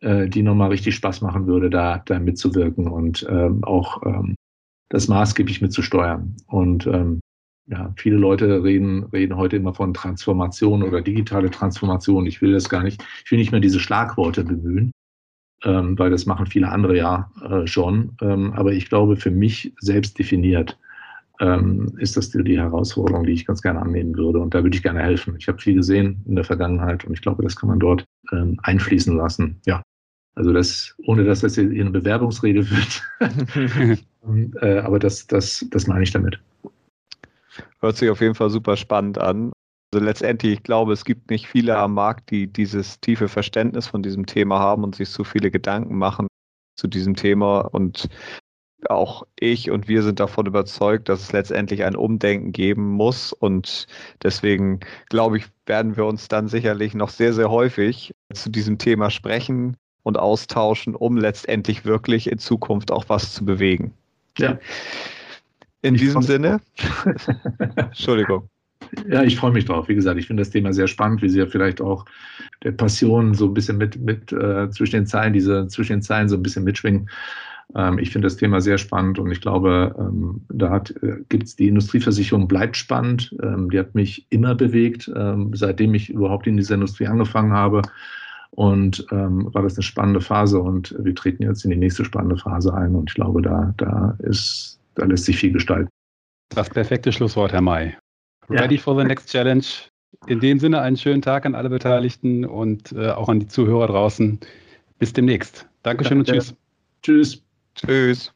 äh, die nochmal richtig Spaß machen würde, da, da mitzuwirken und ähm, auch ähm, das maßgeblich mitzusteuern. Und ähm, ja, viele Leute reden, reden heute immer von Transformation oder digitale Transformation. Ich will das gar nicht, ich will nicht mehr diese Schlagworte bemühen, ähm, weil das machen viele andere ja äh, schon. Ähm, aber ich glaube, für mich selbst definiert ähm, ist das die, die Herausforderung, die ich ganz gerne annehmen würde. Und da würde ich gerne helfen. Ich habe viel gesehen in der Vergangenheit und ich glaube, das kann man dort ähm, einfließen lassen. Ja. Also das, ohne dass das hier eine Bewerbungsrede wird. <laughs> äh, aber das, das, das meine ich damit. Hört sich auf jeden Fall super spannend an. Also letztendlich, ich glaube, es gibt nicht viele am Markt, die dieses tiefe Verständnis von diesem Thema haben und sich so viele Gedanken machen zu diesem Thema. Und auch ich und wir sind davon überzeugt, dass es letztendlich ein Umdenken geben muss. Und deswegen, glaube ich, werden wir uns dann sicherlich noch sehr, sehr häufig zu diesem Thema sprechen und austauschen, um letztendlich wirklich in Zukunft auch was zu bewegen. Ja. In ich diesem Sinne. <laughs> Entschuldigung. Ja, ich freue mich drauf. Wie gesagt, ich finde das Thema sehr spannend, wie Sie ja vielleicht auch der Passion so ein bisschen mit, mit äh, zwischen den Zeilen, diese zwischen den Zeilen so ein bisschen mitschwingen. Ähm, ich finde das Thema sehr spannend und ich glaube, ähm, da äh, gibt es die Industrieversicherung bleibt spannend. Ähm, die hat mich immer bewegt, ähm, seitdem ich überhaupt in dieser Industrie angefangen habe. Und ähm, war das eine spannende Phase und wir treten jetzt in die nächste spannende Phase ein und ich glaube, da, da ist, da lässt sich viel gestalten. Das perfekte Schlusswort, Herr May. Ready ja. for the next challenge. In dem Sinne einen schönen Tag an alle Beteiligten und äh, auch an die Zuhörer draußen. Bis demnächst. Dankeschön Danke. und tschüss. Tschüss. Tschüss.